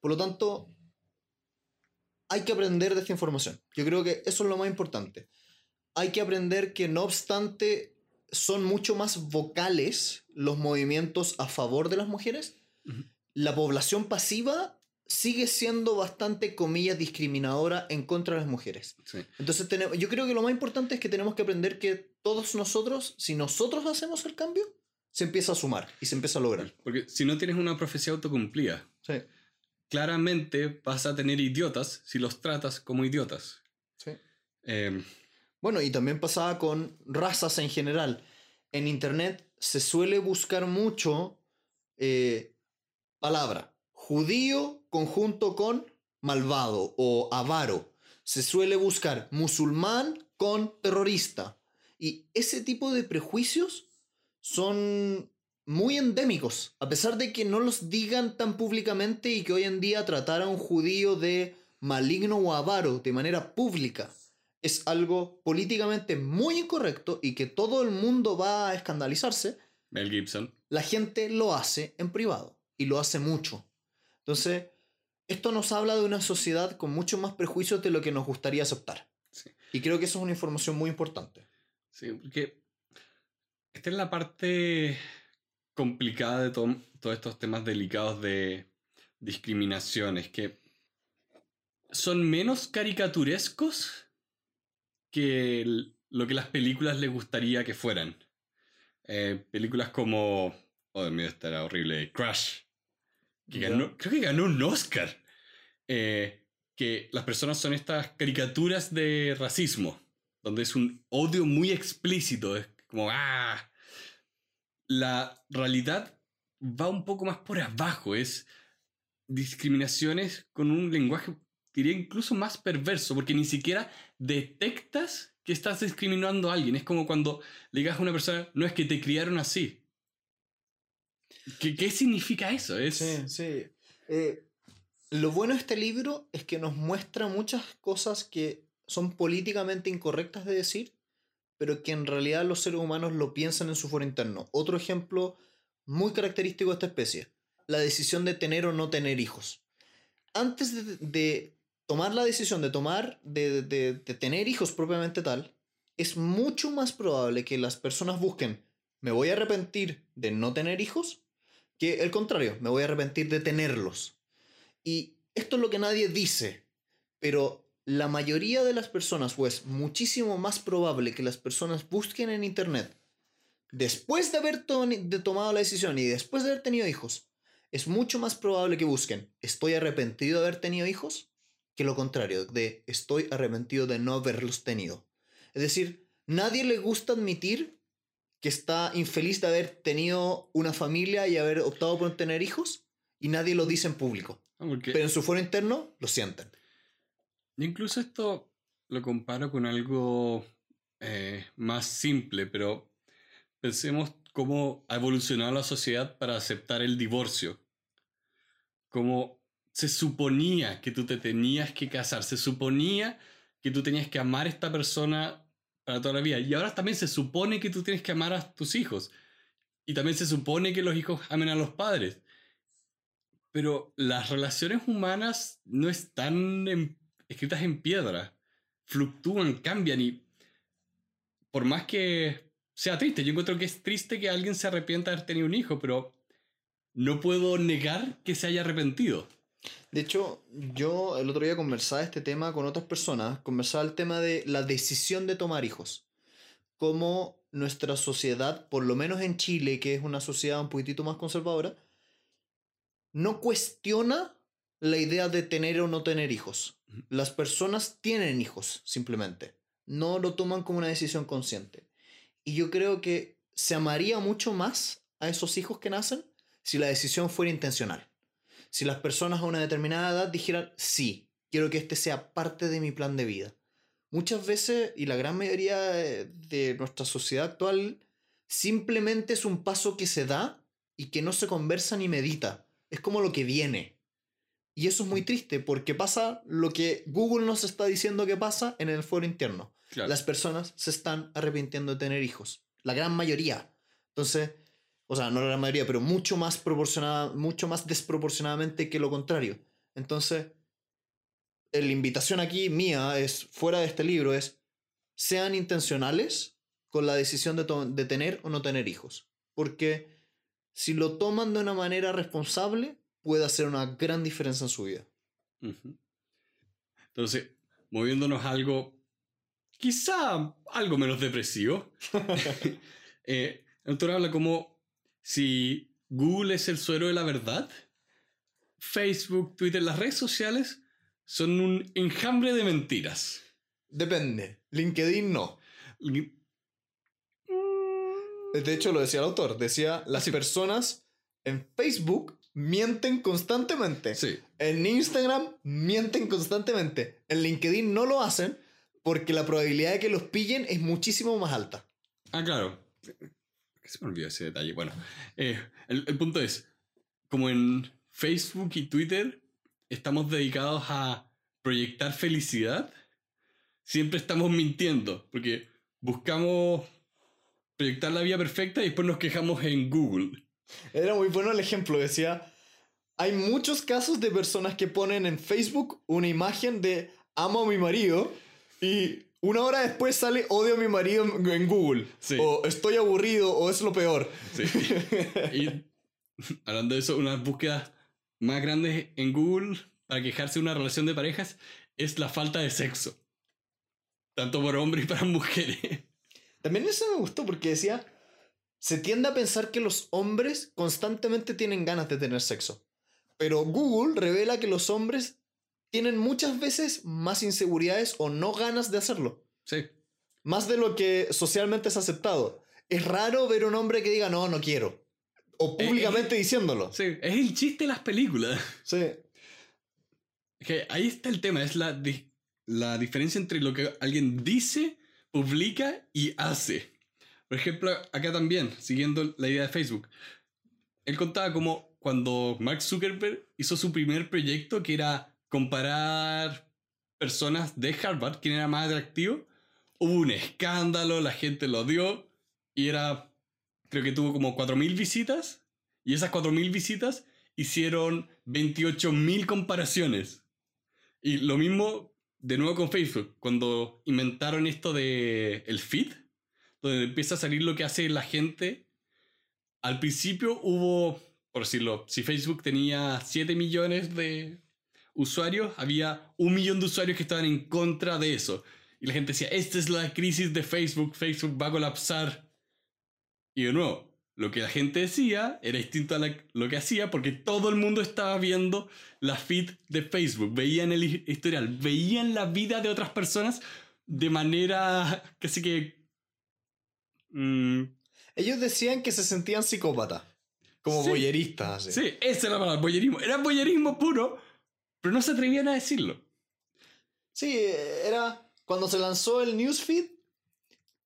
Por lo tanto, hay que aprender de esta información. Yo creo que eso es lo más importante. Hay que aprender que no obstante son mucho más vocales los movimientos a favor de las mujeres, la población pasiva sigue siendo bastante, comillas, discriminadora en contra de las mujeres. Sí. Entonces tenemos, yo creo que lo más importante es que tenemos que aprender que todos nosotros, si nosotros hacemos el cambio, se empieza a sumar y se empieza a lograr. Porque si no tienes una profecía autocumplida, Sí, claramente vas a tener idiotas si los tratas como idiotas. sí. Eh, Bueno, y también pasaba con razas en general. En internet se suele buscar mucho eh, palabra judío conjunto con malvado o avaro. Se suele buscar musulmán con terrorista. Y ese tipo de prejuicios son muy endémicos, a pesar de que no los digan tan públicamente y que hoy en día tratar a un judío de maligno o avaro de manera pública es algo políticamente muy incorrecto y que todo el mundo va a escandalizarse, Mel Gibson. la gente lo hace en privado y lo hace mucho. Entonces, esto nos habla de una sociedad con muchos más prejuicios de lo que nos gustaría aceptar. Sí. Y creo que eso es una información muy importante. Sí, porque esta es la parte complicada de to- todos estos temas delicados de discriminaciones, que son menos caricaturescos que el- lo que las películas les gustaría que fueran. Eh, películas como... Oh, Dios mío, esta era horrible. Crash. Que ganó, creo que ganó un Oscar. Eh, que las personas son estas caricaturas de racismo, donde es un odio muy explícito. Es como, ah. La realidad va un poco más por abajo. Es discriminaciones con un lenguaje, diría incluso más perverso, porque ni siquiera detectas que estás discriminando a alguien. Es como cuando le digas a una persona, no es que te criaron así. ¿Qué, qué significa eso? Es, Sí, sí. Eh, lo bueno de este libro es que nos muestra muchas cosas que son políticamente incorrectas de decir, pero que en realidad los seres humanos lo piensan en su foro interno. Otro ejemplo muy característico de esta especie, la decisión de tener o no tener hijos. Antes de, de tomar la decisión de tomar, de, de- de tener hijos propiamente tal, es mucho más probable que las personas busquen, me voy a arrepentir de no tener hijos, que el contrario, me voy a arrepentir de tenerlos. Y esto es lo que nadie dice, pero la mayoría de las personas, o es muchísimo más probable que las personas busquen en Internet, después de haber tomado la decisión y después de haber tenido hijos, es mucho más probable que busquen, estoy arrepentido de haber tenido hijos, que lo contrario, de estoy arrepentido de no haberlos tenido. Es decir, nadie le gusta admitir que está infeliz de haber tenido una familia y haber optado por tener hijos y nadie lo dice en público. Porque Pero en su foro interno lo sienten. yo incluso esto lo comparo con algo eh, más simple, pero pensemos cómo ha evolucionado la sociedad para aceptar el divorcio. Como se suponía que tú te tenías que casar, se suponía que tú tenías que amar a esta persona para toda la vida. Y ahora también se supone que tú tienes que amar a tus hijos. Y también se supone que los hijos amen a los padres. Pero las relaciones humanas no están escritas en piedra. Fluctúan, cambian y por más que sea triste, yo encuentro que es triste que alguien se arrepienta de haber tenido un hijo, pero no puedo negar que se haya arrepentido. De hecho, yo el otro día conversaba este tema con otras personas, conversaba el tema de la decisión de tomar hijos. Cómo nuestra sociedad, por lo menos en Chile, que es una sociedad un poquitito más conservadora, no cuestiona la idea de tener o no tener hijos. Las personas tienen hijos, simplemente. No lo toman como una decisión consciente. Y yo creo que se amaría mucho más a esos hijos que nacen si la decisión fuera intencional si las personas a una determinada edad dijeran, sí, quiero que este sea parte de mi plan de vida. Muchas veces, y la gran mayoría de nuestra sociedad actual, simplemente es un paso que se da y que no se conversa ni medita. Es como lo que viene. Y eso es muy triste porque pasa lo que Google nos está diciendo que pasa en el foro interno. Claro. Las personas se están arrepintiendo de tener hijos. La gran mayoría. Entonces, o sea, no la mayoría, pero mucho más proporcionada, mucho más desproporcionadamente que lo contrario. Entonces, eh, la invitación aquí mía es, fuera de este libro, es sean intencionales con la decisión de, to- de tener o no tener hijos. Porque si lo toman de una manera responsable, puede hacer una gran diferencia en su vida. Entonces, moviéndonos a algo quizá algo menos depresivo, eh, el autor habla como si Google es el suero de la verdad, Facebook, Twitter, las redes sociales son un enjambre de mentiras. Depende. LinkedIn no. Y- De hecho, lo decía el autor. Decía, las sí. personas en Facebook mienten constantemente. Sí, En Instagram mienten constantemente. En LinkedIn no lo hacen porque la probabilidad de que los pillen es muchísimo más alta. Ah, claro. Se me olvidó ese detalle. Bueno, eh, el, el punto es, como en Facebook y Twitter estamos dedicados a proyectar felicidad, siempre estamos mintiendo, porque buscamos proyectar la vida perfecta y después nos quejamos en Google. Era muy bueno el ejemplo, decía, hay muchos casos de personas que ponen en Facebook una imagen de amo a mi marido y una hora después sale odio a mi marido en, Google. Sí. O estoy aburrido o es lo peor. Sí. y hablando de eso, unas búsquedas más grandes en Google para quejarse de una relación de parejas es la falta de sexo. Tanto por hombres y para mujeres. También eso me gustó porque decía, se tiende a pensar que los hombres constantemente tienen ganas de tener sexo. Pero Google revela que los hombres tienen muchas veces más inseguridades o no ganas de hacerlo. Sí. Más de lo que socialmente es aceptado. Es raro ver un hombre que diga, no, no quiero. O públicamente diciéndolo. Sí, es el chiste de las películas. Sí. Que ahí está el tema, es la, di- la diferencia entre lo que alguien dice, publica y hace. Por ejemplo, acá también, siguiendo la idea de Facebook, él contaba como cuando Mark Zuckerberg hizo su primer proyecto, que era comparar personas de Harvard, quién era más atractivo, hubo un escándalo, la gente lo odió, y era, creo que tuvo como 4.000 visitas, y esas 4.000 visitas hicieron 28.000 comparaciones. Y lo mismo de nuevo con Facebook, cuando inventaron esto de el feed, donde empieza a salir lo que hace la gente. Al principio hubo, por decirlo, si Facebook tenía 7 millones de usuarios, había un millón de usuarios que estaban en contra de eso. Y la gente decía, esta es la crisis de Facebook, Facebook va a colapsar. Y de nuevo, lo que la gente decía era distinto a la- lo que hacía porque todo el mundo estaba viendo la feed de Facebook, veían el hi- historial, veían la vida de otras personas de manera casi que... mm, Ellos decían que se sentían psicópatas. Como Sí. boyeristas. así. sí, esa era la palabra, boyerismo. Era boyerismo puro, pero no se atrevían a decirlo. Sí, era cuando se lanzó el newsfeed,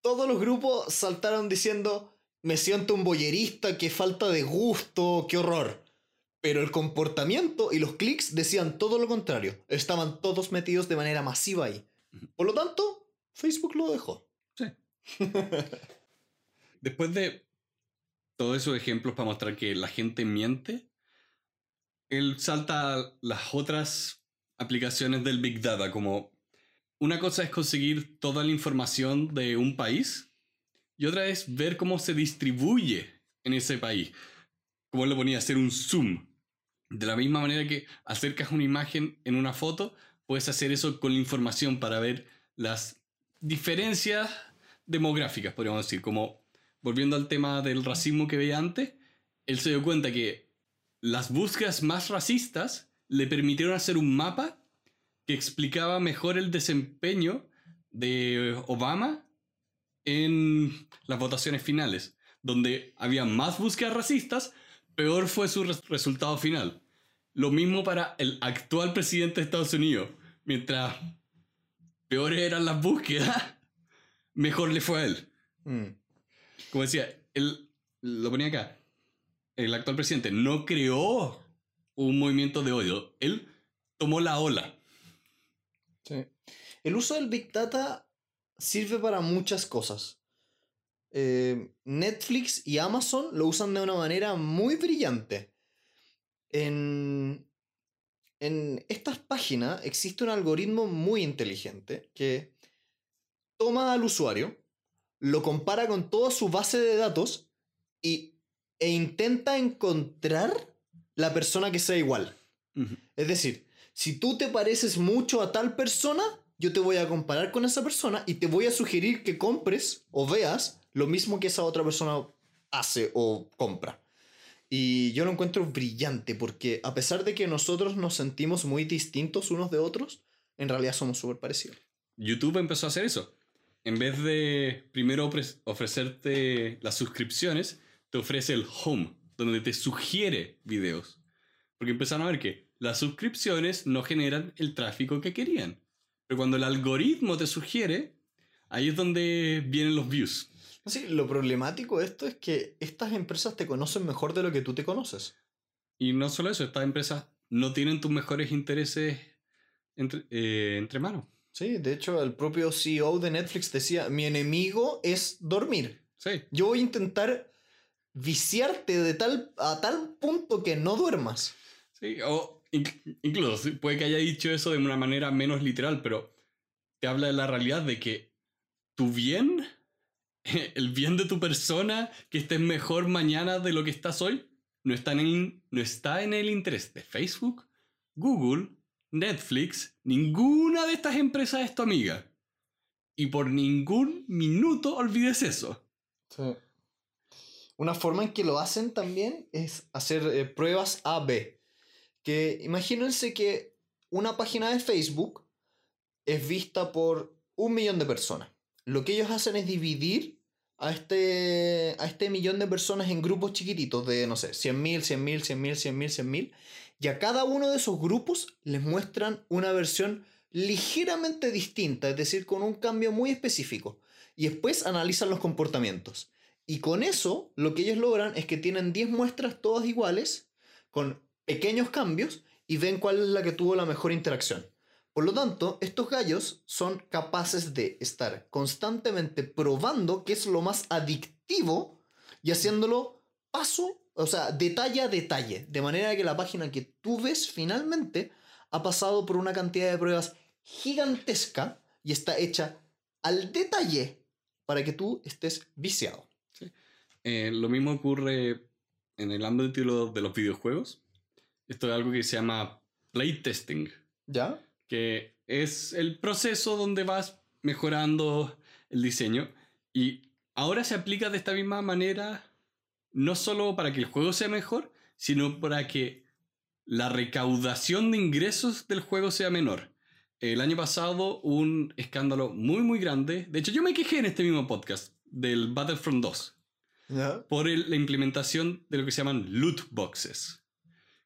todos los grupos saltaron diciendo, me siento un boyerista, qué falta de gusto, qué horror. Pero el comportamiento y los clics decían todo lo contrario. Estaban todos metidos de manera masiva ahí. Por lo tanto, Facebook lo dejó. Sí. Después de todos esos ejemplos para mostrar que la gente miente, él salta a las otras aplicaciones del Big Data, como una cosa es conseguir toda la información de un país y otra es ver cómo se distribuye en ese país. Como él lo ponía, hacer un zoom. De la misma manera que acercas una imagen en una foto, puedes hacer eso con la información para ver las diferencias demográficas, podríamos decir. Como volviendo al tema del racismo que veía antes, él se dio cuenta que las búsquedas más racistas le permitieron hacer un mapa que explicaba mejor el desempeño de Obama en las votaciones finales, donde había más búsquedas racistas, peor fue su res- resultado final. Lo mismo para el actual presidente de Estados Unidos. Mientras peores eran las búsquedas, mejor le fue a él. Mm. Como decía, él lo ponía acá. El actual presidente no creó un movimiento de odio. Él tomó la ola. Sí. El uso del Big Data sirve para muchas cosas. Eh, Netflix y Amazon lo usan de una manera muy brillante. En, en estas páginas existe un algoritmo muy inteligente que toma al usuario, lo compara con toda su base de datos y, e intenta encontrar la persona que sea igual. Es decir, si tú te pareces mucho a tal persona, yo te voy a comparar con esa persona y te voy a sugerir que compres o veas lo mismo que esa otra persona hace o compra. Y yo lo encuentro brillante porque a pesar de que nosotros nos sentimos muy distintos unos de otros, en realidad somos súper parecidos. YouTube empezó a hacer eso. En vez de primero ofre- ofrecerte las suscripciones, te ofrece el home, donde te sugiere videos. Porque empezaron a ver que las suscripciones no generan el tráfico que querían. Pero cuando el algoritmo te sugiere, ahí es donde vienen los views. Sí, lo problemático de esto es que estas empresas te conocen mejor de lo que tú te conoces. Y no solo eso, estas empresas no tienen tus mejores intereses entre, eh, entre manos. Sí, de hecho, el propio CEO de Netflix decía: Mi enemigo es dormir. Sí. Yo voy a intentar viciarte de tal, a tal punto que no duermas. Sí, o inc- incluso puede que haya dicho eso de una manera menos literal, pero te habla de la realidad de que tu bien, el bien de tu persona, que estés mejor mañana de lo que estás hoy, no está en el, no está en el interés de Facebook, Google, Netflix, ninguna de estas empresas es tu amiga. Y por ningún minuto olvides eso. Sí. Una forma en que lo hacen también es hacer eh, pruebas A-B. Que imagínense que una página de Facebook es vista por un millón de personas. Lo que ellos hacen es dividir a este, a este millón de personas en grupos chiquititos de, no sé, 100.000, 100.000, 100.000, 100.000, 100.000. Y a cada uno de esos grupos les muestran una versión ligeramente distinta, es decir, con un cambio muy específico. Y después analizan los comportamientos. Y con eso, lo que ellos logran es que tienen 10 muestras todas iguales, con pequeños cambios, y ven cuál es la que tuvo la mejor interacción. Por lo tanto, estos gallos son capaces de estar constantemente probando qué es lo más adictivo y haciéndolo paso, o sea, detalle a detalle, de manera que la página que tú ves finalmente ha pasado por una cantidad de pruebas gigantesca y está hecha al detalle para que tú estés viciado. Eh, lo mismo ocurre en el ámbito de los videojuegos. Esto es algo que se llama playtesting, ¿Ya? que es el proceso donde vas mejorando el diseño y ahora se aplica de esta misma manera no solo para que el juego sea mejor, sino para que la recaudación de ingresos del juego sea menor. El año pasado un escándalo muy muy grande, de hecho yo me quejé en este mismo podcast del Battlefront 2 ¿Ya? por el- la implementación de lo que se llaman loot boxes,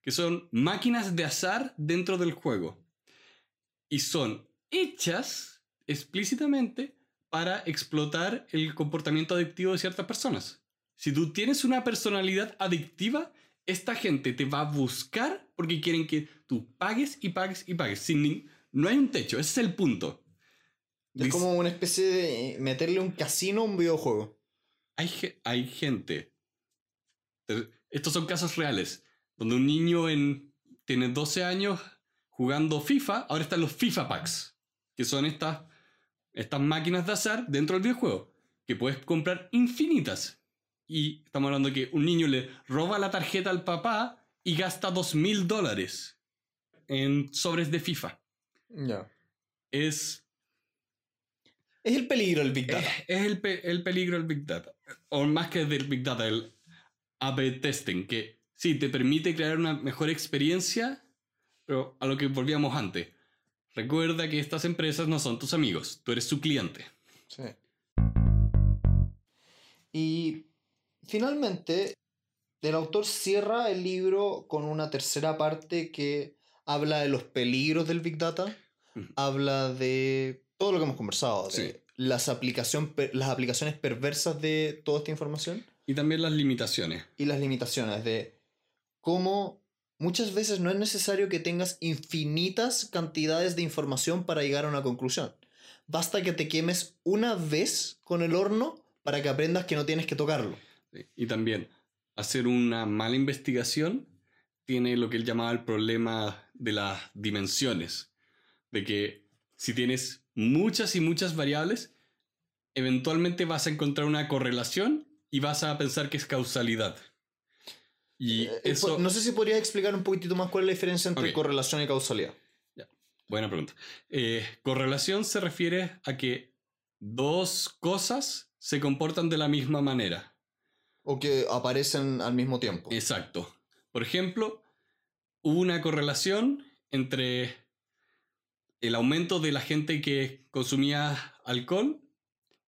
que son máquinas de azar dentro del juego. Y son hechas explícitamente para explotar el comportamiento adictivo de ciertas personas. Si tú tienes una personalidad adictiva, esta gente te va a buscar porque quieren que tú pagues y pagues y pagues. Sin ni- no hay un techo, ese es el punto. Es como una especie de meterle un casino a un videojuego. Hay, ge- hay gente. te- Estos son casos reales. Donde un niño en, tiene 12 años jugando FIFA, ahora están los FIFA Packs. Que son estas, estas máquinas de azar dentro del videojuego. Que puedes comprar infinitas. Y estamos hablando de que un niño le roba la tarjeta al papá y gasta 2.000 dólares en sobres de FIFA. Ya. Es Es el peligro del Big Data. Es, es el, pe- el peligro del Big Data. O más que del Big Data, el A-B testing, que sí, te permite crear una mejor experiencia, pero a lo que volvíamos antes. Recuerda que estas empresas no son tus amigos, tú eres su cliente. Sí. Y finalmente, el autor cierra el libro con una tercera parte que habla de los peligros del Big Data, habla de todo lo que hemos conversado, de Sí. las, aplicación, las aplicaciones perversas de toda esta información Y también las limitaciones. y las limitaciones de cómo muchas veces no es necesario que tengas infinitas cantidades de información para llegar a una conclusión. Basta que te quemes una vez con el horno para que aprendas que no tienes que tocarlo. ¿sí? Y también hacer una mala investigación tiene lo que él llamaba el problema de las dimensiones. De que si tienes muchas y muchas variables, eventualmente vas a encontrar una correlación y vas a pensar que es causalidad. Y Eh, eh, eso... No sé si podrías explicar un poquitito más cuál es la diferencia entre correlación y causalidad. Buena pregunta. Eh, correlación se refiere a que dos cosas se comportan de la misma manera. O que aparecen al mismo tiempo. Exacto. Por ejemplo, hubo una correlación entre el aumento de la gente que consumía alcohol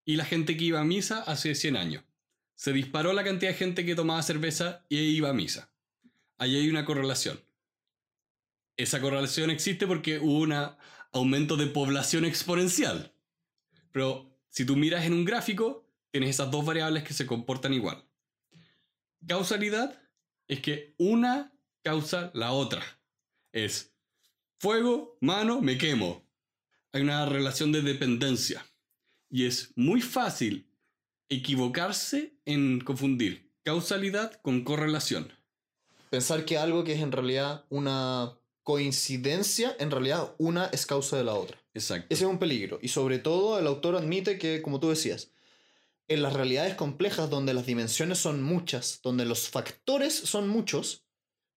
y la gente que iba a misa hace 100 años. Se disparó la cantidad de gente que tomaba cerveza y iba a misa. Ahí hay una correlación. Esa correlación existe porque hubo un aumento de población exponencial. Pero si tú miras en un gráfico, tienes esas dos variables que se comportan igual. Causalidad es que una causa la otra. Es fuego, mano, me quemo. Hay una relación de dependencia. Y es muy fácil equivocarse en confundir causalidad con correlación. Pensar que algo que es en realidad una coincidencia, en realidad una es causa de la otra. Exacto. Ese es un peligro. Y sobre todo el autor admite que, como tú decías, en las realidades complejas donde las dimensiones son muchas, donde los factores son muchos,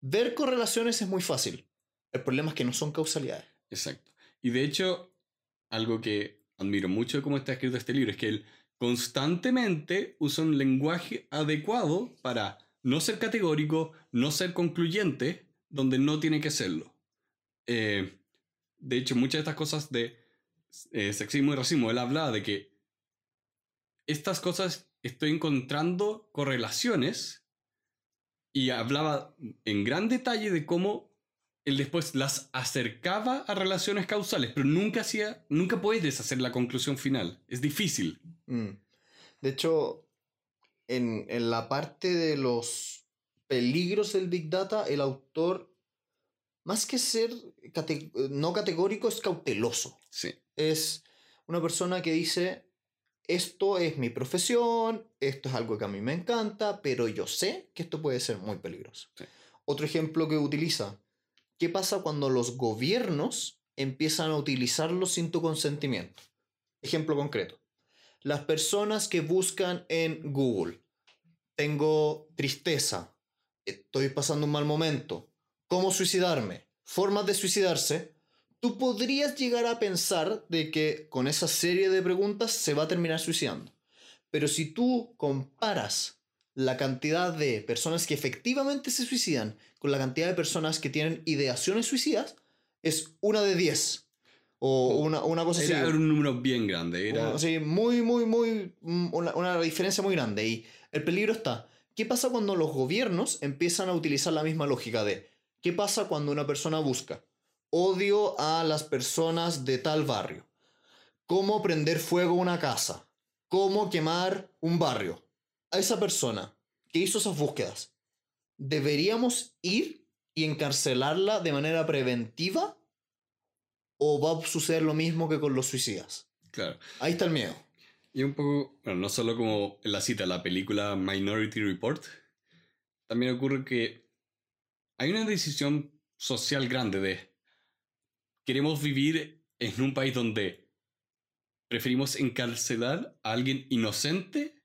ver correlaciones es muy fácil. El problema es que no son causalidades. Exacto. Y de hecho, algo que admiro mucho de cómo está escrito este libro es que él constantemente usa un lenguaje adecuado para no ser categórico, no ser concluyente, donde no tiene que serlo. Eh, de hecho, muchas de estas cosas de eh, sexismo y racismo, él hablaba de que estas cosas estoy encontrando correlaciones y hablaba en gran detalle de cómo él después las acercaba a relaciones causales, pero nunca hacía, nunca puedes hacer la conclusión final. Es difícil. Mm. De hecho, en, en la parte de los peligros del Big Data, el autor, más que ser cate- no categórico, es cauteloso. Sí. Es una persona que dice, esto es mi profesión, esto es algo que a mí me encanta, pero yo sé que esto puede ser muy peligroso. Sí. Otro ejemplo que utiliza, ¿qué pasa cuando los gobiernos empiezan a utilizarlo sin tu consentimiento? Ejemplo concreto. Las personas que buscan en Google, tengo tristeza, estoy pasando un mal momento, cómo suicidarme, formas de suicidarse, tú podrías llegar a pensar de que con esa serie de preguntas se va a terminar suicidando. Pero si tú comparas la cantidad de personas que efectivamente se suicidan con la cantidad de personas que tienen ideaciones suicidas, es una de 10. O una, una cosa así. Era un número bien grande. Era... Sí, muy, muy, muy. mm, Una, una diferencia muy grande. Y el peligro está. ¿Qué pasa cuando los gobiernos empiezan a utilizar la misma lógica de qué pasa cuando una persona busca odio a las personas de tal barrio? ¿Cómo prender fuego a una casa? ¿Cómo quemar un barrio? A esa persona que hizo esas búsquedas, ¿deberíamos ir y encarcelarla de manera preventiva? ¿O va a suceder lo mismo que con los suicidas? Claro. Ahí está el miedo. Y un poco, bueno, no solo como en la cita, la película Minority Report, también ocurre que hay una decisión social grande de queremos vivir en un país donde preferimos encarcelar a alguien inocente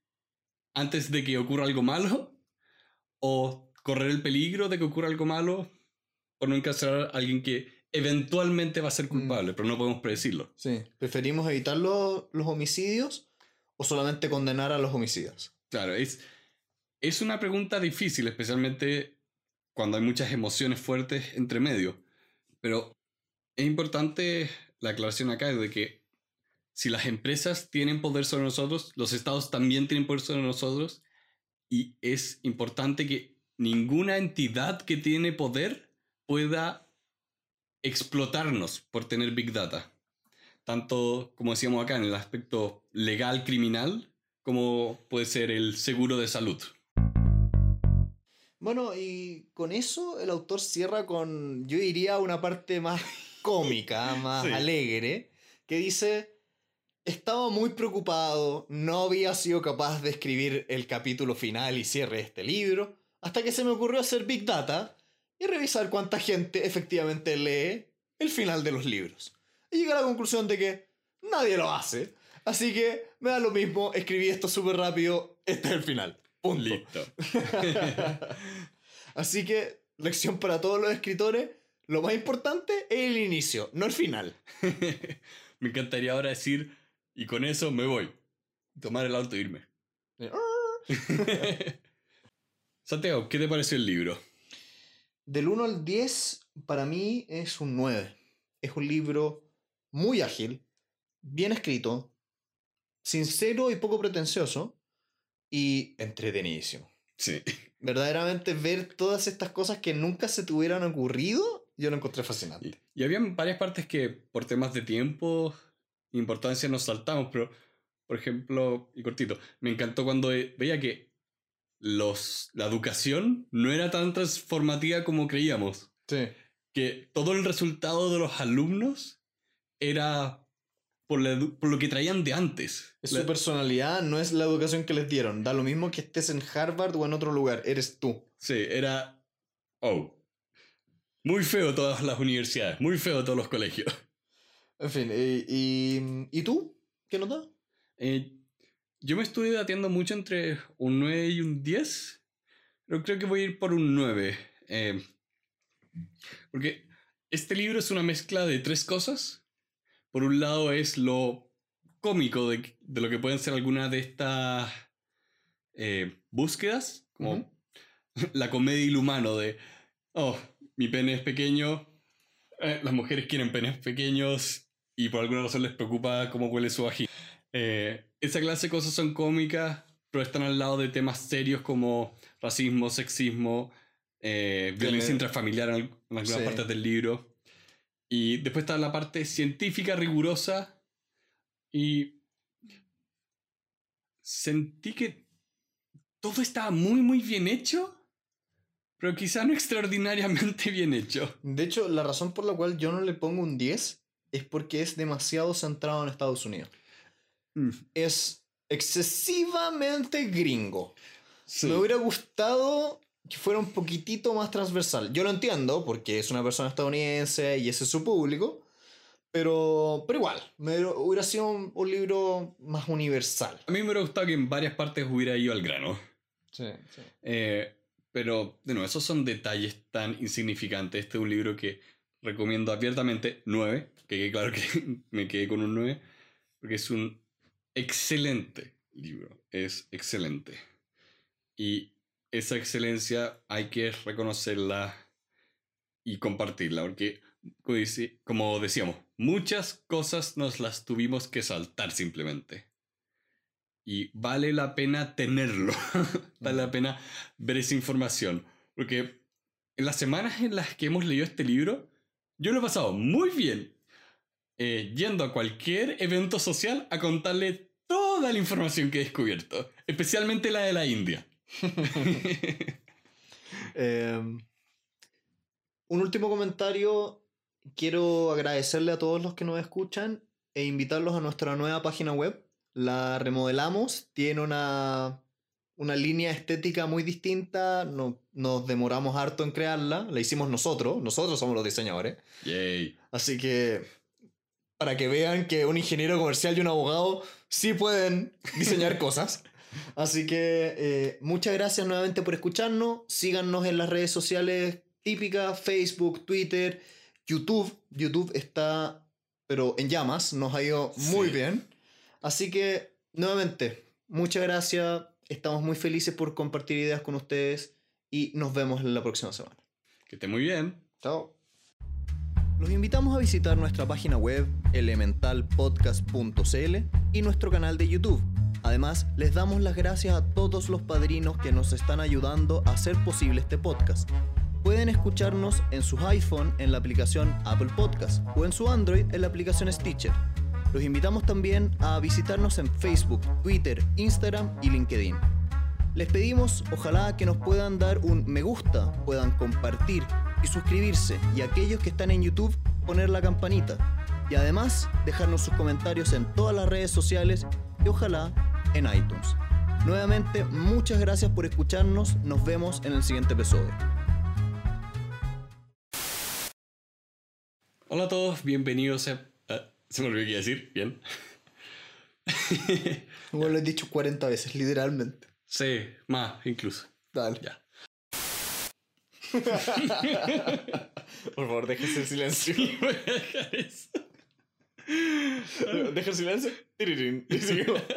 antes de que ocurra algo malo o correr el peligro de que ocurra algo malo por no encarcelar a alguien que eventualmente va a ser culpable, pero no podemos predecirlo. Sí. ¿Preferimos evitar lo- los homicidios o solamente condenar a los homicidas? Claro, es, es una pregunta difícil, especialmente cuando hay muchas emociones fuertes entre medio. Pero es importante la aclaración acá de que si las empresas tienen poder sobre nosotros, los estados también tienen poder sobre nosotros. Y es importante que ninguna entidad que tiene poder pueda explotarnos por tener Big Data. Tanto, como decíamos acá, en el aspecto legal criminal, como puede ser el seguro de salud. Bueno, y con eso el autor cierra con, yo diría, una parte más cómica, más Sí. alegre, que dice, estaba muy preocupado, no había sido capaz de escribir el capítulo final y cierre de este libro, hasta que se me ocurrió hacer Big Data y revisar cuánta gente efectivamente lee el final de los libros. Y llegué a la conclusión de que nadie lo hace, así que me da lo mismo, escribí esto súper rápido, este es el final. Punto. Listo. Así que, lección para todos los escritores, lo más importante es el inicio, no el final. me encantaría ahora decir, y con eso me voy. Tomar el auto e irme. Santiago, ¿qué te pareció el libro? Del 1 al 10, para mí es un 9. Es un libro muy ágil, bien escrito, sincero y poco pretencioso, y entretenidísimo. Sí. Verdaderamente ver todas estas cosas que nunca se te hubieran ocurrido, yo lo encontré fascinante. Y, y había varias partes que por temas de tiempo, importancia nos saltamos, pero, por ejemplo, y cortito, me encantó cuando eh, veía que los, la educación no era tan transformativa como creíamos. Sí. que todo el resultado de los alumnos era por, la edu- por lo que traían de antes. Es La- su personalidad, no es la educación que les dieron. Da lo mismo que estés en Harvard o en otro lugar, eres tú. Sí, era... Oh. Muy feo todas las universidades, muy feo todos los colegios. En fin, y, y, ¿y tú? ¿Qué nota? Eh, yo me estuve debatiendo mucho entre un 9 y un 10, pero creo que voy a ir por un 9. eh, porque este libro es una mezcla de tres cosas. Por un lado es lo cómico de, de lo que pueden ser algunas de estas eh, búsquedas, como la comedia y lo humano de, oh, mi pene es pequeño, eh, las mujeres quieren penes pequeños y por alguna razón les preocupa cómo huele su vagina. Eh, esa clase de cosas son cómicas, pero están al lado de temas serios como racismo, sexismo, eh, violencia intrafamiliar en, al- en algunas Sí. partes del libro. Y después está la parte científica rigurosa y sentí que todo estaba muy, muy bien hecho, pero quizá no extraordinariamente bien hecho. De hecho, la razón por la cual yo no le pongo un 10 es porque es demasiado centrado en Estados Unidos. Mm, Es excesivamente gringo. sí. Me hubiera gustado que fuera un poquitito más transversal. Yo lo entiendo porque es una persona estadounidense y ese es su público. Pero, pero igual, me hubiera sido un, un libro más universal. A mí me hubiera gustado que en varias partes hubiera ido al grano. Sí, sí. Eh, pero, de nuevo, esos son detalles tan insignificantes. Este es un libro que recomiendo abiertamente 9, que claro que me quedé con un 9, porque es un excelente libro. Es excelente. Y esa excelencia hay que reconocerla y compartirla, porque, como decíamos, muchas cosas nos las tuvimos que saltar simplemente. Y vale la pena tenerlo. vale la pena ver esa información. Porque en las semanas en las que hemos leído este libro, yo lo he pasado muy bien. eh, yendo a cualquier evento social a contarle toda la información que he descubierto. Especialmente la de la India. Eh, un último comentario. Quiero agradecerle a todos los que nos escuchan e invitarlos a nuestra nueva página web. La remodelamos, tiene una, una línea estética muy distinta, no, nos demoramos harto en crearla, la hicimos nosotros, nosotros somos los diseñadores. Yay. Así que para que vean que un ingeniero comercial y un abogado sí pueden diseñar cosas. Así que eh, muchas gracias nuevamente por escucharnos. Síganos en las redes sociales típicas, Facebook, Twitter, YouTube. YouTube está, pero en llamas, nos ha ido muy bien. Así que nuevamente, muchas gracias. Estamos muy felices por compartir ideas con ustedes y nos vemos la próxima semana. Que esté muy bien. Chao. Los invitamos a visitar nuestra página web elementalpodcast.cl y nuestro canal de YouTube. Además, les damos las gracias a todos los padrinos que nos están ayudando a hacer posible este podcast. Pueden escucharnos en sus iPhone en la aplicación Apple Podcast o en su Android en la aplicación Stitcher. Los invitamos también a visitarnos en Facebook, Twitter, Instagram y LinkedIn. Les pedimos ojalá que nos puedan dar un me gusta, puedan compartir y suscribirse y aquellos que están en YouTube poner la campanita y además dejarnos sus comentarios en todas las redes sociales y ojalá en iTunes. Nuevamente, muchas gracias por escucharnos, nos vemos en el siguiente episodio. Hola a todos, bienvenidos a... se me olvidó qué iba a decir, bien. Como lo he dicho 40 veces, literalmente. sí, más incluso. Dale. Ya. Por favor, déjese el silencio. Voy a dejar eso. Deja el silencio. Tirirín. Y seguimos.